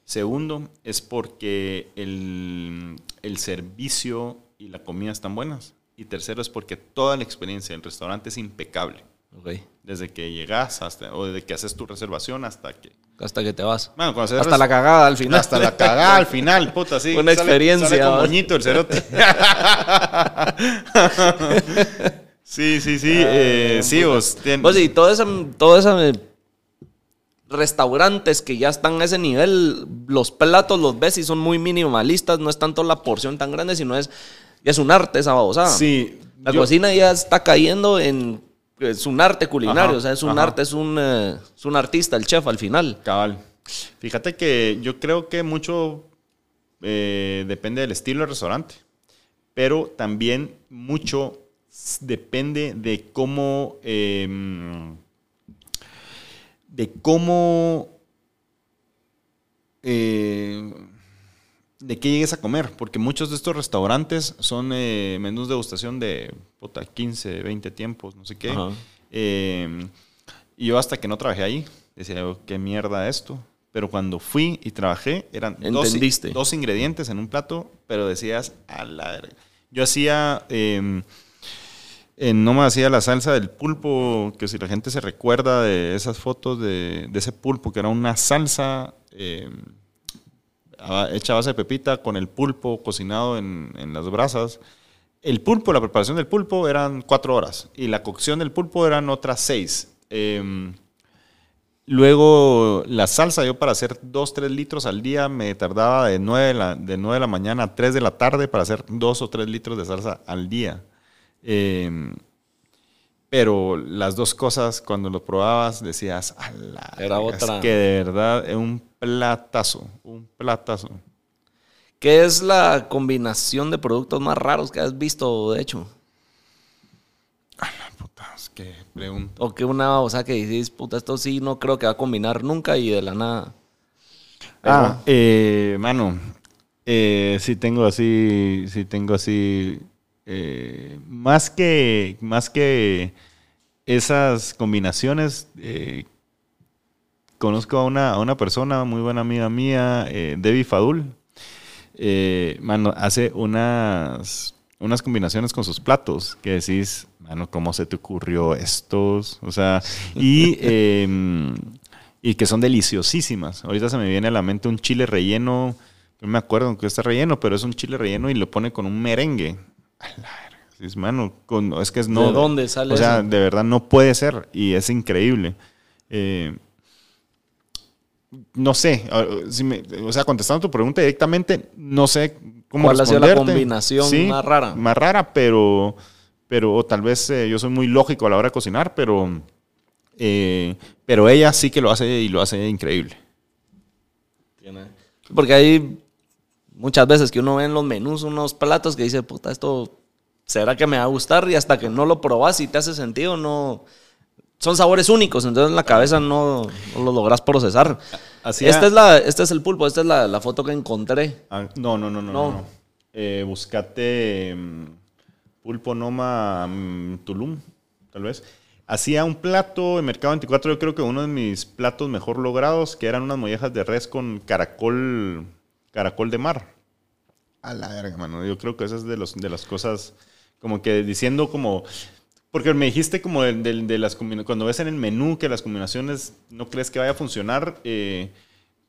Segundo es porque el, el servicio y la comida están buenas. Y tercero es porque toda la experiencia del restaurante es impecable. Ok. Desde que llegas hasta, o desde que haces tu reservación hasta que... Hasta que te vas. Bueno, Hasta res- la cagada al final. hasta la cagada al final, puta, sí. Una Sale- experiencia, Sale el cerote. sí, sí, sí. eh, sí, vos. Pues sí, todo ese, todo ese eh, restaurantes que ya están a ese nivel, los platos los ves y son muy minimalistas, no es tanto la porción tan grande, sino es, es un arte esa babosada. Sí. La yo- cocina ya está cayendo en, es un arte culinario, Ajá, o sea, es un ajá. arte, es un, eh, es un artista, el chef al final. Cabal. Fíjate que yo creo que mucho eh, depende del estilo del restaurante, pero también mucho depende de cómo, em, de cómo, eh, de qué llegues a comer, porque muchos de estos restaurantes son eh, menús de degustación de puta, 15, 20 tiempos, no sé qué. Eh, y yo hasta que no trabajé ahí, decía, yo, qué mierda esto. Pero cuando fui y trabajé, eran dos, dos ingredientes en un plato, pero decías, a la verga. Yo hacía, eh, en Noma hacía la salsa del pulpo, que si la gente se recuerda de esas fotos de, ese pulpo, que era una salsa eh, hecha a base de pepita con el pulpo cocinado en, las brasas. El pulpo, la preparación del pulpo eran cuatro horas y la cocción del pulpo eran otras seis. Em, luego la salsa, yo para hacer dos, tres litros al día me tardaba de nueve de la, de de la mañana a 3 de la tarde para hacer dos o tres litros de salsa al día. Em, pero las dos cosas, cuando lo probabas, decías, a la Era es otra. que de verdad es un platazo, un platazo. ¿Qué es la combinación de productos más raros que has visto, de hecho? Puta, es que. O que una, o sea, que dices, puta, esto sí no creo que va a combinar nunca y de la nada. Ah, eh, mano, eh, sí tengo así, sí tengo así, eh, más que, más que esas combinaciones, eh, conozco a una, a una persona, muy buena amiga mía, eh, Debbie Fadul, mano, hace unas, unas combinaciones con sus platos que decís, mano, ¿cómo se te ocurrió estos? O sea, y, em, y que son deliciosísimas. Ahorita se me viene a la mente un chile relleno, no me acuerdo que está relleno, pero es un chile relleno y lo pone con un merengue. Mano, con- es que es no. ¿De dónde sale O sea, eso? de verdad no puede ser y es increíble. Eh, no sé, si me- o sea, contestando tu pregunta directamente, no sé cómo ¿Cuál ha sido la combinación más rara? Más rara, pero, pero o tal vez eh, yo soy muy lógico a la hora de cocinar, pero, eh, pero ella sí que lo hace y lo hace increíble. Porque hay muchas veces que uno ve en los menús unos platos que dice, puta, esto será que me va a gustar y hasta que no lo probas y te hace sentido, no. Son sabores únicos, entonces en la cabeza no, no lo logras procesar. Este, es la, este es el pulpo, esta es la, la foto que encontré. Ah, no, no, no, no. No. no, no. Eh, buscate mm, pulpo noma mm, Tulum, tal vez. Hacía un plato en Mercado 24, yo creo que uno de mis platos mejor logrados, que eran unas mollejas de res con caracol, caracol de mar. A la verga, mano. Yo creo que esa es de, los, de las cosas, como que diciendo como... Porque me dijiste como de, de- de las cuando ves en el menú que las combinaciones no crees que vaya a funcionar. eh,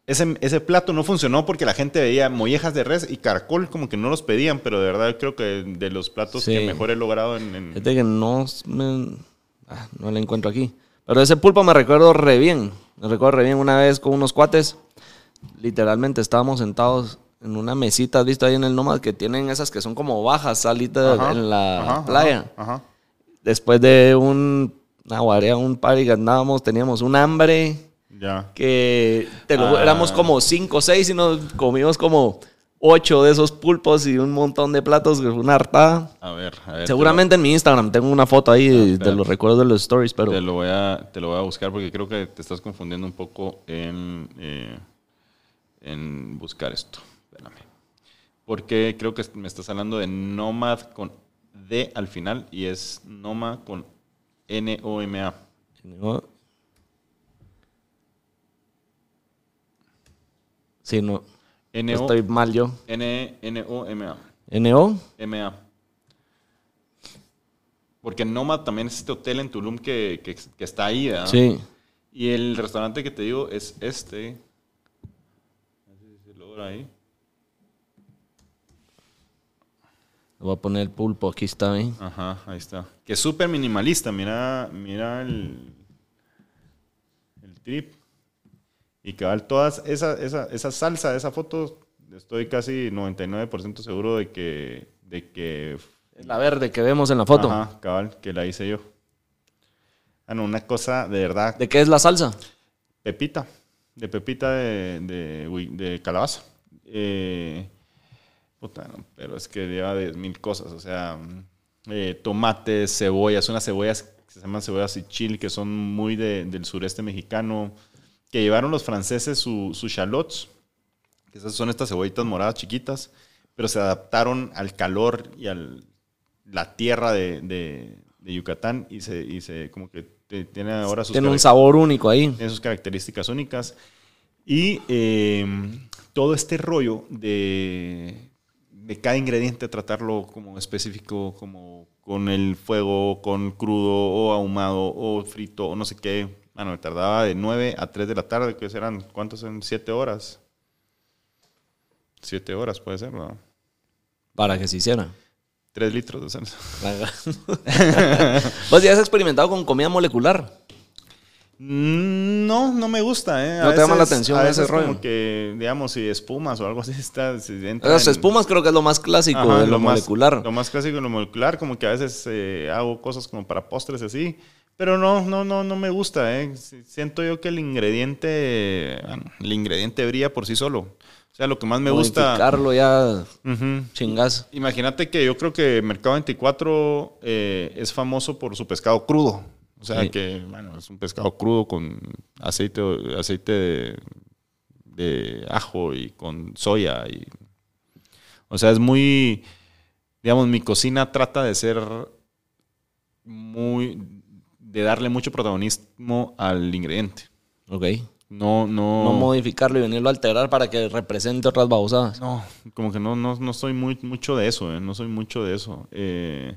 ese, ese plato no funcionó porque la gente veía mollejas de res y caracol como que no los pedían, pero de verdad creo que de los platos Sí. que mejor he logrado en... en- Fíjate que no, me- ah, no la encuentro aquí. Pero ese pulpo me recuerdo re bien. Me recuerdo re bien una vez con unos cuates. Literalmente estábamos sentados en una mesita, ¿has visto ahí en el Nomad? Que tienen esas que son como bajas, salitas Ajá, en la ajá, playa. Ajá. Después de un, una guarea, un party que andábamos, teníamos un hambre Ya. que te lo- Ah. éramos como cinco o seis y nos comimos como ocho de esos pulpos y un montón de platos, que fue una hartada. A ver, a ver. Seguramente en mi Instagram tengo una foto ahí de, espérate. los recuerdos de los stories, pero Te lo, voy a, te lo voy a buscar porque creo que te estás confundiendo un poco en, eh, en buscar esto. Espérame. Porque creo que me estás hablando de Nomad con D al final y es Noma con N-O-M-A. ¿no? Sí, no. Estoy mal yo. N-O-M-A. ¿NO? M-A. Porque Nomad también es este hotel en Tulum que, que- que está ahí, ¿verdad? Sí. Y el restaurante que te digo es este. A ver si se logra ahí. Voy a poner el pulpo, aquí está, ¿eh? Ajá, ahí está. Que es súper minimalista. Mira, mira el, el trip. Y cabal, todas esa, esa, esa salsa, esa foto, estoy casi 99% seguro de que, de que La verde que vemos en la foto. Ajá, cabal, que la hice yo. Ah, no, una cosa de verdad. ¿De qué es la salsa? Pepita. De pepita de, de calabaza. Eh, puta, no, pero es que lleva de mil cosas. O sea, eh, tomates, cebollas, unas cebollas que se llaman cebollas y chile, que son muy de- del sureste mexicano. Que llevaron los franceses su- sus shallots, que esas son estas cebollitas moradas chiquitas, pero se adaptaron al calor y a la tierra de, de- de Yucatán y se, y se como que tiene ahora sus Tiene un sabor único ahí. tiene sus características únicas. Y eh, todo este rollo de, de cada ingrediente, tratarlo como específico, como con el fuego, con crudo o ahumado o frito o no sé qué. Bueno, me tardaba de 9 a 3 de la tarde, que serán, ¿cuántos son? 7 horas. 7 horas puede ser, ¿no? Para que se hiciera. 3 litros de salsa. ¿Vos ya has experimentado con comida molecular? Mm, No, no me gusta, ¿eh? A ¿No te llama la atención a ese rollo? como que, digamos, si espumas o algo así está... si Las en- espumas creo que es lo más clásico Ajá, de lo, más- molecular. Lo más clásico de lo molecular, como que a veces eh, hago cosas como para postres así. Pero no, no, no, no me gusta, ¿eh? Si- Siento yo que el ingrediente, el ingrediente brilla por sí solo. O sea, lo que más me gusta... Modificarlo ya. Imagínate que yo creo que Mercado 24 eh, es famoso por su pescado crudo. O sea, Sí. que, bueno, es un pescado crudo con aceite, aceite de, de ajo y con soya. Y, o sea, es muy, digamos, mi cocina trata de ser muy, de darle mucho protagonismo al ingrediente. Ok. No, no. No modificarlo y venirlo a alterar para que represente otras babosadas. No, como que no, no, no soy muy, mucho de eso, eh, no soy mucho de eso. Eh,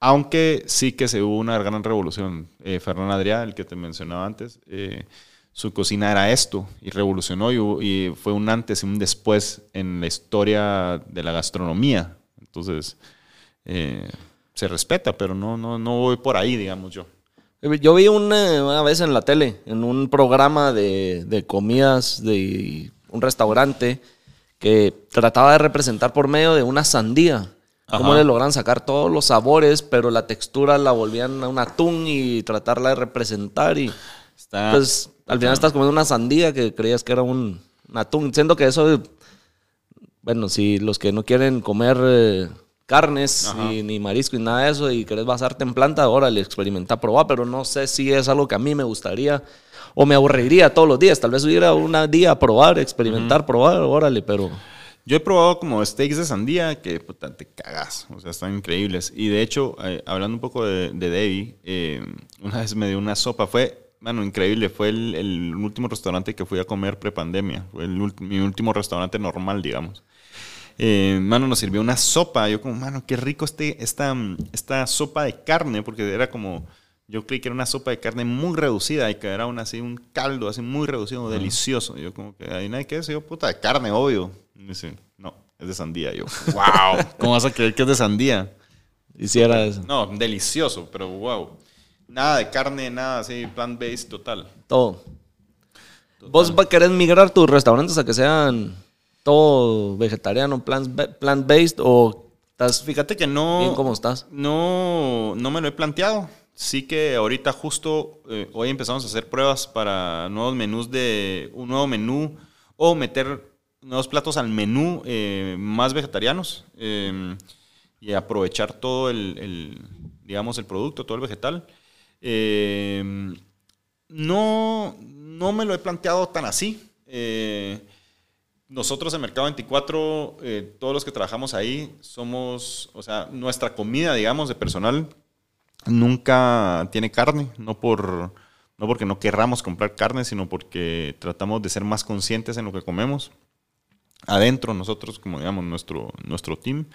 aunque sí que se hubo una gran revolución. Eh, Fernán Adrià, el que te mencionaba antes, eh, su cocina era esto y revolucionó y, fue un antes y un después en la historia de la gastronomía. Entonces, eh, se respeta, pero no, no, no voy por ahí, digamos yo. Yo vi una, vez en la tele, en un programa de comidas de un restaurante que trataba de representar por medio de una sandía. Cómo le logran sacar todos los sabores, pero la textura la volvían a un atún y tratarla de representar. Y Está, pues al final estás comiendo una sandía que creías que era un, un atún. Siento que eso, bueno, si los que no quieren comer eh, carnes ni marisco y nada de eso y querés basarte en planta, órale, experimenta, probar, pero no sé si es algo que a mí me gustaría o me aburriría todos los días. Tal vez hubiera un día a probar, experimentar, probar, órale, pero... Yo he probado como steaks de sandía que puta, te cagas, o sea, están increíbles. Y de hecho, eh, hablando un poco de, de Debbie, eh, una vez me dio una sopa, fue, mano, increíble, fue el, el último restaurante que fui a comer prepandemia, fue el mi último restaurante normal, digamos. Eh, mano, nos sirvió una sopa, yo como, mano, qué rico este, esta, esta sopa de carne, porque era como, yo creí que era una sopa de carne muy reducida y que era un, así, un caldo así muy reducido, delicioso. Yo como que, ahí hay que decir, yo, puta, de carne, obvio. Y dice, no, es de sandía. Yo, wow, ¿cómo vas a creer que es de sandía? Hiciera eso. No, delicioso, pero wow. Nada de carne, nada así, plant-based total. Todo. ¿Vos va- querés migrar tus restaurantes a que sean todo vegetariano, plant- plant-based o estás Fíjate que no... bien como estás? No, no me lo he planteado. Sí que ahorita justo eh, hoy empezamos a hacer pruebas para nuevos menús de un nuevo menú o meter nuevos platos al menú eh, más vegetarianos eh, y aprovechar todo el, digamos, el producto, todo el vegetal. Eh, no, no me lo he planteado tan así. Eh, nosotros en Mercado 24, eh, todos los que trabajamos ahí, somos, o sea, nuestra comida, digamos, de personal nunca tiene carne, no por no porque no querramos comprar carne, sino porque tratamos de ser más conscientes en lo que comemos. Adentro, nosotros, como digamos, nuestro, nuestro team.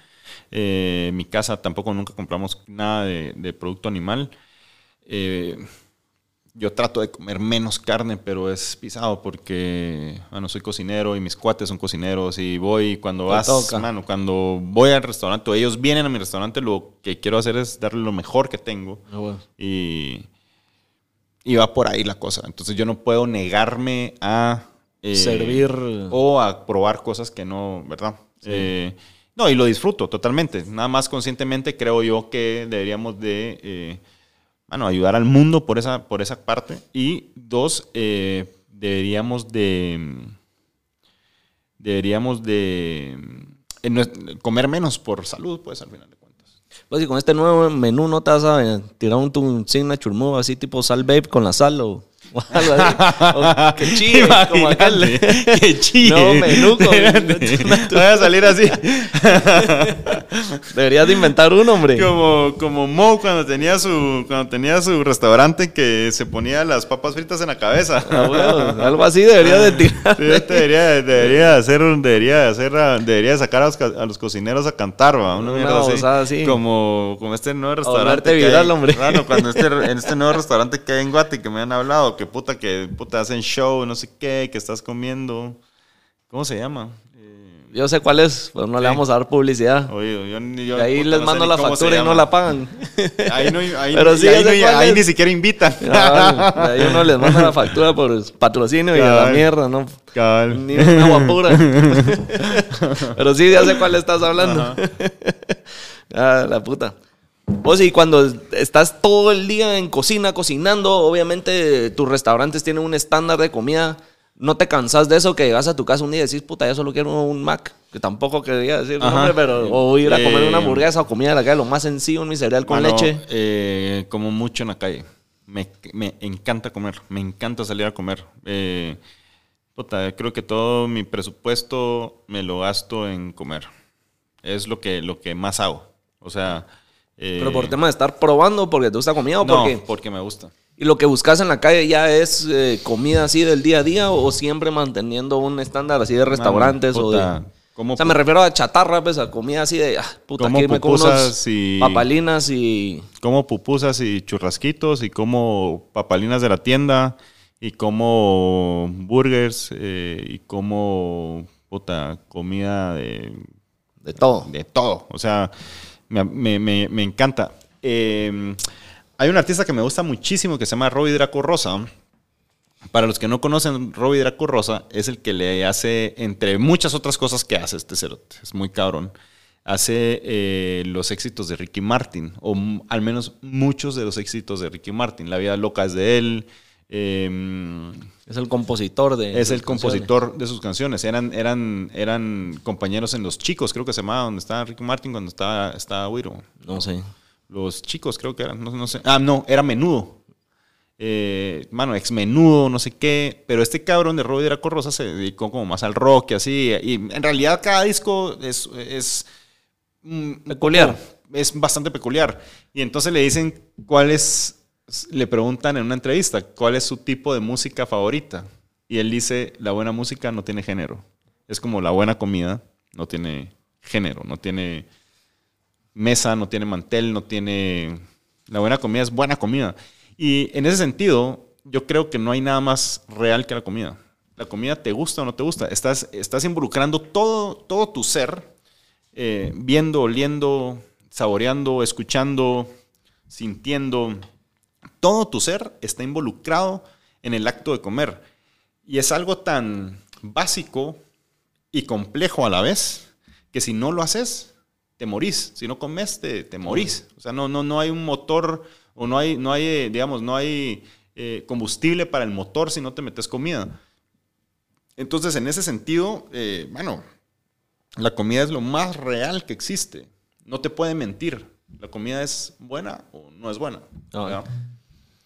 Eh, en mi casa tampoco nunca compramos nada de, de producto animal. Eh, yo trato de comer menos carne, pero es pisado porque, bueno, soy cocinero y mis cuates son cocineros y voy cuando vas, toca. mano, cuando voy al restaurante o ellos vienen a mi restaurante, lo que quiero hacer es darle lo mejor que tengo y, y va por ahí la cosa. Entonces yo no puedo negarme a eh, Servir. o a probar cosas que no, ¿verdad? Eh, no, y lo disfruto totalmente. Nada más conscientemente creo yo que deberíamos de, eh, bueno, ayudar al mundo por esa, por esa parte. Y dos, deberíamos de, deberíamos de comer menos por salud, pues al final de cuentas. Pues si con este nuevo menú no te vas a tirar un tu signature move así tipo sal babe con la sal o, o algo así. O que chille, como. Imagínate, que chille. No, Espérate. Voy a salir así. Deberías de inventar uno, hombre. Como, como Mo cuando tenía su cuando tenía su restaurante que se ponía las papas fritas en la cabeza. Ah, bueno, algo así deberías de tirar. Sí, debería, debería hacer, debería hacer, debería sacar a los, a los cocineros a cantar, va, una Una mierda así. babosada así. Como, como este nuevo restaurante. que hay- hombre. Bueno, cuando este, en este nuevo restaurante que hay en Guati que me han hablado, que puta, que puta hacen show, no sé qué, que estás comiendo. ¿Cómo se llama? Eh, Yo sé cuál es, pero no le vamos a dar publicidad. oye, yo, yo, Y ahí puta, les no mando la factura y no la pagan. Ahí, no, ahí, Pero sí, ahí, no- ni siquiera invitan. Ah, ahí uno les manda la factura por patrocinio y a la mierda, ¿no? Cabal. Ni una agua pura. Pero sí, ya sé cuál estás hablando. ah, la puta. Vos y cuando estás todo el día en cocina, cocinando, obviamente tus restaurantes tienen un estándar de comida. No te cansas de eso que llegas a tu casa un día y decís, puta, yo solo quiero un Mac. Que tampoco quería decir nombre, pero... O ir a comer Eh, una hamburguesa o comida de la calle, lo más sencillo, mi cereal con Mano, leche. eh, como mucho en la calle. Me, me encanta comer. Me encanta salir a comer. Eh, puta, creo que todo mi presupuesto me lo gasto en comer. Es lo que, lo que más hago. O sea. Eh, Pero por tema de estar probando porque te gusta comida o no, porque... porque me gusta. ¿Y lo que buscas en la calle ya es eh, comida así del día a día o siempre manteniendo un estándar así de restaurantes o de... como o sea, me refiero a chatarra, pues, a comida así de, ah, puta, Como aquí me como unos y- papalinas y... como pupusas y churrasquitos y como papalinas de la tienda y como burgers eh, y como puta comida de, De todo. de todo. O sea, me, me- me- encanta. Eh, hay un artista que me gusta muchísimo que se llama Robbie Draco Rosa. Para los que no conocen, Robbie Draco Rosa es el que le hace, entre muchas otras cosas que hace este cerote, es muy cabrón, hace eh, los éxitos de Ricky Martin, o al menos muchos de los éxitos de Ricky Martin. La vida loca es de él. Eh, Es el compositor de... es el compositor de sus canciones. Eran, eran, eran compañeros en Los Chicos, creo que se llamaba, donde estaba Ricky Martin cuando estaba, estaba Wiro. No sé. Los Chicos creo que eran, no, no sé. Ah, no, era Menudo. Eh, mano, ex Menudo, no sé qué. Pero este cabrón de Robbie Draco Rosa se dedicó como más al rock y así. Y en realidad cada disco es... es Peculiar. es bastante peculiar. Y entonces le dicen cuál es... Le preguntan en una entrevista cuál es su tipo de música favorita. Y él dice, la buena música no tiene género. Es como la buena comida, no tiene género, no tiene mesa, no tiene mantel, no tiene... La buena comida es buena comida. Y en ese sentido, yo creo que no hay nada más real que la comida. La comida te gusta o no te gusta. Estás, estás involucrando todo, todo tu ser, eh, viendo, oliendo, saboreando, escuchando, sintiendo. Todo tu ser está involucrado en el acto de comer. Y es algo tan básico y complejo a la vez que si no lo haces, te morís. Si no comes, te, te morís. O sea, no, no, no hay un motor o no hay, no hay eh, digamos, no hay eh, combustible para el motor si no te metes comida. Entonces, en ese sentido, eh, bueno, la comida es lo más real que existe. No te puede mentir. La comida es buena o no es buena.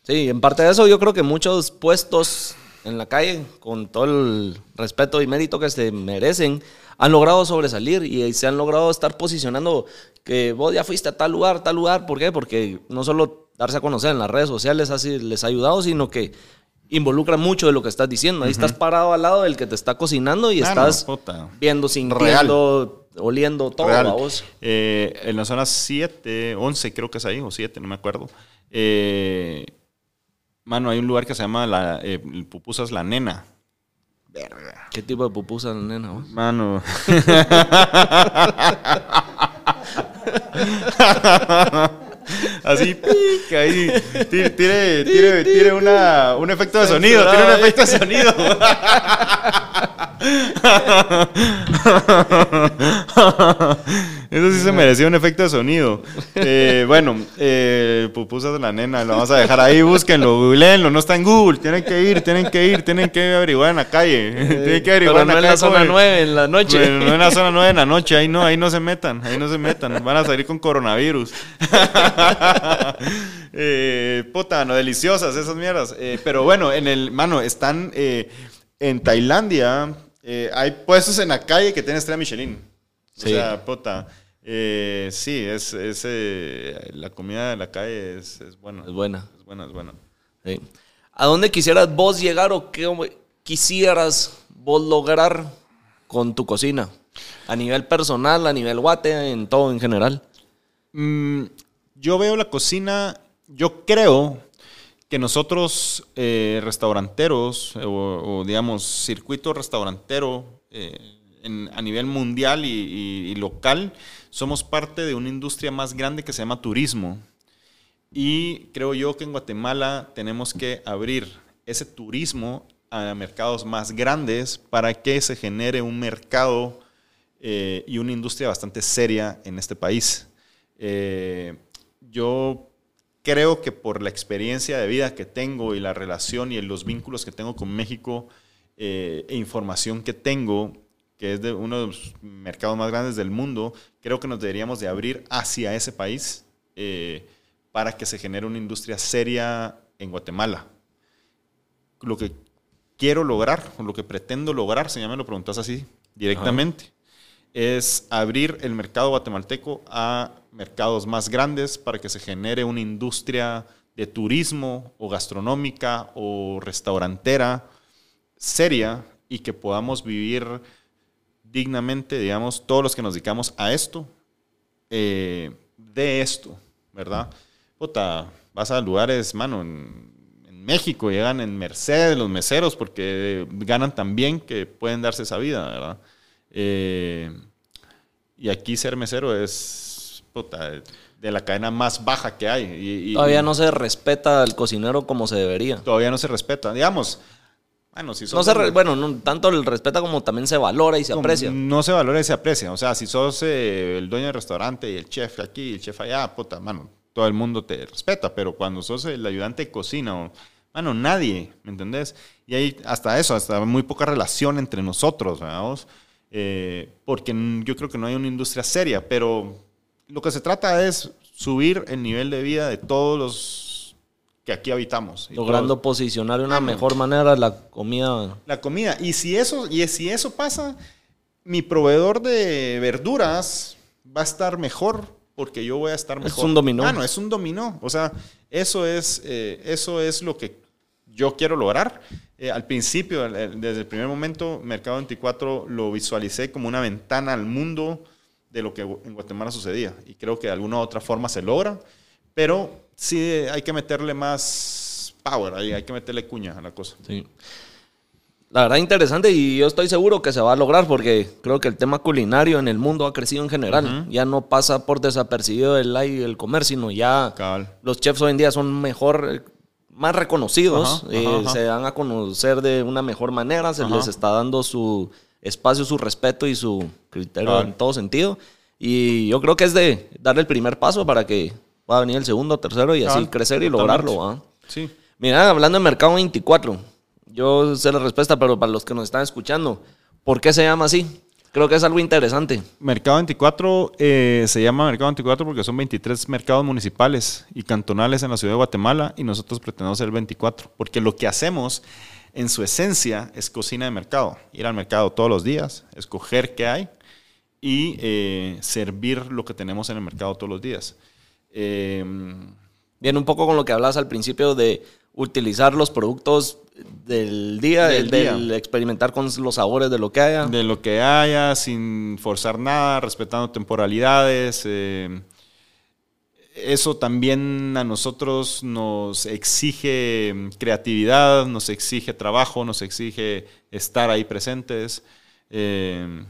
Sí, en parte de eso yo creo que muchos puestos en la calle, con todo el respeto y mérito que se merecen, han logrado sobresalir y se han logrado estar posicionando que vos ya fuiste a tal lugar, tal lugar. ¿Por qué? Porque no solo darse a conocer en las redes sociales así les ha ayudado, sino que involucra mucho de lo que estás diciendo. Ahí estás parado al lado del que te está cocinando y Ah, estás puta. viendo, sintiendo, oliendo todo Real. a vos. Eh, en la zona 7, 11 creo que es ahí, o 7, no me acuerdo. Eh, mano, hay un lugar que se llama la, eh, Pupusas La Nena. Verga. ¿Qué tipo de pupusa, nena? vos? Mano. Así, pic, ahí. Tire, tire, tire, tire una, un efecto de sonido. Tire un efecto de sonido. Eso sí se merecía un efecto de sonido. Eh, bueno, eh, pupusas de la nena, lo vamos a dejar ahí, búsquenlo, googleenlo, no está en Google, tienen que ir, tienen que ir, tienen que averiguar en la calle. tienen que averiguar Pero no en la calle, zona joven. 9, en la noche. No en la zona 9 de la noche, ahí no, ahí no se metan, ahí no se metan, van a salir con coronavirus. eh, puta, no, deliciosas esas mierdas. Eh, pero bueno, en el, mano, están eh, en Tailandia, eh, hay puestos en la calle que tienen estrella Michelin. Sí. O sea, puta, eh, sí, es, es, eh, la comida de la calle es, es buena. Es buena. Es buena, es buena. Sí. ¿A dónde quisieras vos llegar o qué quisieras vos lograr con tu cocina? A nivel personal, a nivel guate, en todo en general. Mm, yo veo la cocina, yo creo que nosotros, eh, restauranteros, o, o, digamos, circuito restaurantero eh, en- a nivel mundial y, y- y local, somos parte de una industria más grande que se llama turismo. Y creo yo que en Guatemala tenemos que abrir ese turismo a mercados más grandes para que se genere un mercado eh, y una industria bastante seria en este país. Eh, yo creo que por la experiencia de vida que tengo y la relación y los vínculos que tengo con México eh, e información que tengo, que es de uno de los mercados más grandes del mundo, creo que nos deberíamos de abrir hacia ese país eh, para que se genere una industria seria en Guatemala. Lo que quiero lograr, o lo que pretendo lograr, si ya me lo preguntas así directamente, es abrir el mercado guatemalteco a mercados más grandes para que se genere una industria de turismo o gastronómica o restaurantera seria y que podamos vivir dignamente, digamos, todos los que nos dedicamos a esto, eh, de esto, ¿verdad? Puta, vas a lugares, mano, en, en México llegan en Mercedes los meseros porque ganan tan bien que pueden darse esa vida, ¿verdad? Eh, y aquí ser mesero es puta, de la cadena más baja que hay. Y, y- Todavía no se respeta al cocinero como se debería. todavía no se respeta. Digamos, bueno, si No se bueno, no, tanto el respeta como también se valora y se aprecia. No se valora y se aprecia. O sea, si sos eh, el dueño del restaurante y el chef aquí y el chef allá, puta, mano, todo el mundo te respeta. Pero cuando sos el ayudante de cocina, o, mano, nadie, ¿me entendés? Y hay hasta eso, hasta muy poca relación entre nosotros, ¿verdad? Eh, porque yo creo que no hay una industria seria, pero lo que se trata es subir el nivel de vida de todos los que aquí habitamos. Y Logrando todos- posicionar de una mejor manera la comida. la comida. Y si eso, y si eso pasa, mi proveedor de verduras va a estar mejor porque yo voy a estar Es mejor. un dominó. Ah, no, es un dominó. O sea, eso es, eh, eso es lo que yo quiero lograr. Eh, al principio, desde el primer momento, Mercado 24 lo visualicé como una ventana al mundo de lo que en Guatemala sucedía. Y creo que de alguna u otra forma se logra. Pero sí hay que meterle más power, ahí hay que meterle cuña a la cosa. Sí. La verdad interesante y yo estoy seguro que se va a lograr porque creo que el tema culinario en el mundo ha crecido en general. Ya no pasa por desapercibido el, el comer, sino ya los chefs hoy en día son mejor, eh, más reconocidos, Ajá, eh, ajá, se dan a conocer de una mejor manera, se Ajá. les está dando su espacio, su respeto y su criterio en todo sentido. Y yo creo que es de dar el primer paso para que pueda venir el segundo, tercero y así Cabal, crecer y lograrlo. ¿ah? Sí. Mira, hablando de Mercado 24, yo sé la respuesta, pero para los que nos están escuchando, ¿por qué se llama así? Creo que es algo interesante. Mercado 24 eh, se llama Mercado 24 porque son 23 mercados municipales y cantonales en la ciudad de Guatemala y nosotros pretendemos ser 24 porque lo que hacemos en su esencia es cocina de mercado. Ir al mercado todos los días, escoger qué hay y eh, servir lo que tenemos en el mercado todos los días. Eh, Viene un poco con lo que hablabas al principio de utilizar los productos del día, Del del, día. experimentar con los sabores de lo que haya. de lo que haya, sin forzar nada, respetando temporalidades. eh, eso también a nosotros nos exige creatividad, nos exige trabajo, nos exige estar ahí presentes. Eh,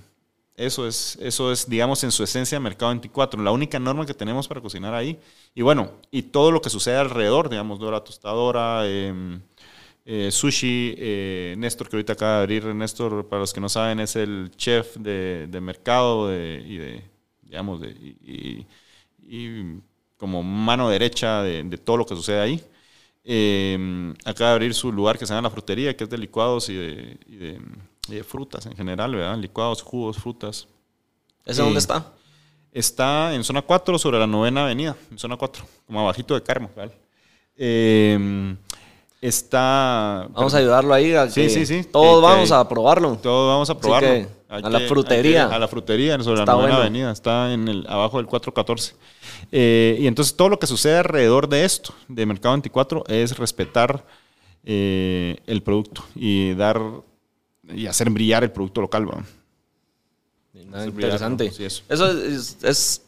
eso es, eso es, digamos, en su esencia Mercado 24, la única norma que tenemos para cocinar ahí. Y bueno, y todo lo que sucede alrededor, digamos, Dora Tostadora, eh, eh, Sushi, eh, Néstor, que ahorita acaba de abrir, Néstor, para los que no saben, es el chef de, mercado y de, digamos, y, como mano derecha de, todo lo que sucede ahí. Eh, acaba de abrir su lugar que se llama La Frutería, que es de licuados y de, y de frutas en general, ¿verdad? Licuados, jugos, frutas. ¿Ese Eh, dónde está? Está en zona 4 sobre la novena avenida, en zona 4, como abajito de Carmo. ¿vale? Eh, está... Vamos a ayudarlo ahí. A Sí, sí, sí. Todos Que- vamos que- a probarlo. Todos vamos a probarlo. que a la frutería. a la frutería, sobre Está la novena bueno. avenida. Está en el, abajo del 414. Eh, y entonces todo lo que sucede alrededor de esto, de Mercado 24, es respetar eh, el producto y dar y hacer brillar el producto local. ¿va? Es interesante. sí, eso. Eso es, es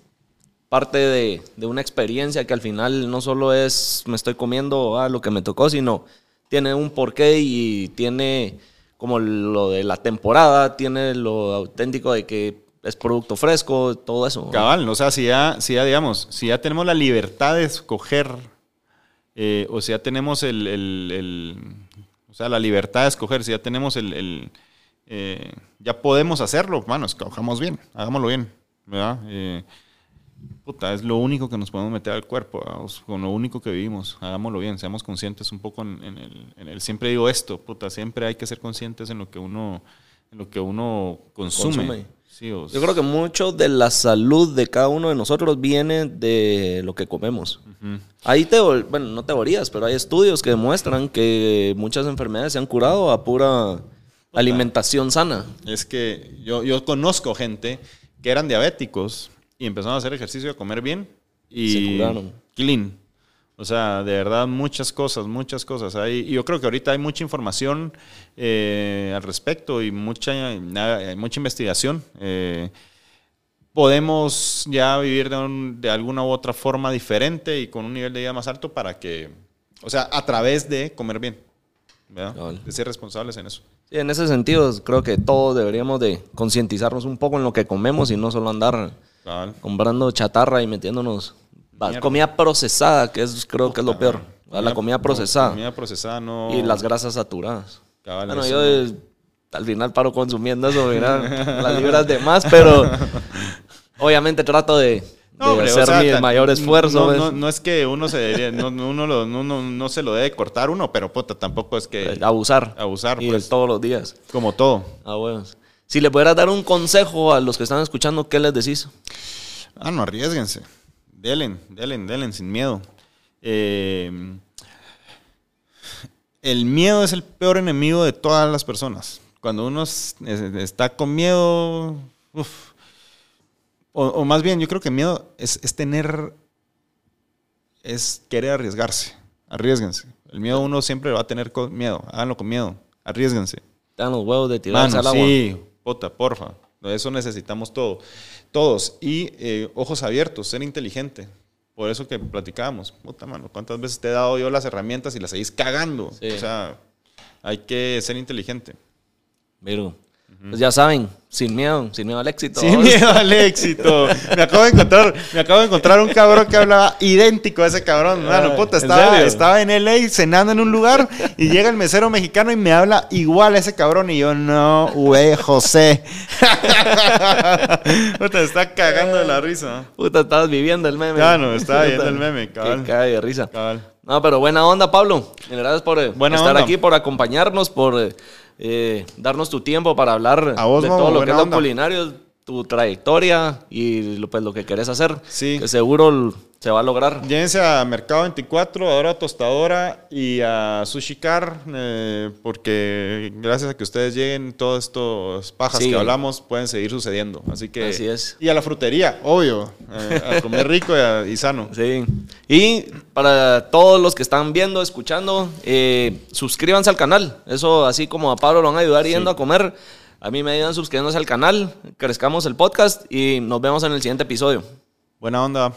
parte de, de una experiencia que al final no solo es me estoy comiendo ah, lo que me tocó, sino tiene un porqué y tiene como lo de la temporada, tiene lo auténtico de que es producto fresco, todo eso. Cabal, o sea, si ya, si ya, digamos, si ya tenemos la libertad de escoger, eh, o si ya tenemos el, el- el- o sea, la libertad de escoger, si ya tenemos el, el, eh, ya podemos hacerlo, mano, escojamos bien, hagámoslo bien, ¿verdad? Eh, puta, es lo único que nos podemos meter al cuerpo, con lo único que vivimos, hagámoslo bien, seamos conscientes un poco en, en el, en el- siempre digo esto, puta, siempre hay que ser conscientes en lo que uno, en lo que uno consume. Consume. Sí, o- Yo creo que mucho de la salud de cada uno de nosotros viene de lo que comemos. Ujú. Hay teo- bueno, no teorías, pero hay estudios que demuestran que muchas enfermedades se han curado a pura alimentación sana. Es que yo, yo conozco gente que eran diabéticos y empezaron a hacer ejercicio y a comer bien y Se curaron. clean. O sea, de verdad, muchas cosas, muchas cosas. Hay, y yo creo que ahorita hay mucha información eh, al respecto y mucha, hay mucha investigación. Eh, podemos ya vivir de, un- de alguna u otra forma diferente y con un nivel de vida más alto para que, o sea, a través de comer bien. De ser responsables en eso. Sí, en ese sentido, creo que todos deberíamos de concientizarnos un poco en lo que comemos y no solo andar comprando chatarra y metiéndonos Mierda. comida procesada, que es creo que es lo peor. La comida procesada Comida procesada no. y las grasas saturadas. Cabal, Bueno, yo no. eh, al final paro consumiendo eso, mira, las libras de más, pero obviamente trato de, de No, hombre, o hacer sea, mi mayor esfuerzo. No, pues. no, no es que uno se debería, no, no- uno, lo- no, no- no se lo debe cortar uno, pero puta, tampoco es que abusar. abusar, Y pues. todos los días. como todo. Ah, bueno. Si le pudieras dar un consejo a los que están escuchando, ¿qué les decís? Ah, no arriesguense. Delen, delen, delen, sin miedo. Eh, el miedo es el peor enemigo de todas las personas. Cuando uno es- es- está con miedo, uf. o, o más bien, yo creo que miedo es, es tener, es querer arriesgarse. Arriesguense. El miedo uno siempre va a tener con miedo. Háganlo con miedo. Arriesguense. Dan los huevos de tirarse Mano, al agua. sí, puta, porfa. Eso necesitamos todo. Todos. Y eh, ojos abiertos, ser inteligente. Por eso que platicábamos. Puta, mano, ¿cuántas veces te he dado yo las herramientas y las seguís cagando? Sí. O sea, hay que ser inteligente. Virgo. Pues ya saben, sin miedo, sin miedo al éxito. Sin miedo al éxito. Me acabo de encontrar, me acabo de encontrar un cabrón que hablaba idéntico a ese cabrón. Mano, Ah, puta, ¿en estaba, serio? estaba en LA cenando en un lugar y llega el mesero mexicano y me habla igual a ese cabrón. Y yo, no, güey, José. puta, está cagando de la risa. Puta, estabas viviendo el meme. No, estaba viendo Puta, el meme, cabal. Que cae de risa. Cabal. No, pero buena onda, Pablo. Gracias por eh, Buena estar onda. aquí, por acompañarnos, por eh, eh, darnos tu tiempo para hablar A vos, de todo lo que es lo onda. culinario, tu trayectoria y lo, pues, lo que querés hacer. Sí. Que seguro se va a lograr. Llévense a Mercado 24, ahora a Tostadora y a Sushi Car, eh, porque gracias a que ustedes lleguen, todas estas pajas Sí. que hablamos pueden seguir sucediendo. Así que. Así es. Y a la frutería, obvio. eh, a comer rico y, a- y sano. Sí. Y para todos los que están viendo, escuchando, eh, suscríbanse al canal. Eso, así como a Pablo lo van a ayudar yendo a comer, a mí me ayudan suscribiéndose al canal. Crezcamos el podcast y nos vemos en el siguiente episodio. Buena onda.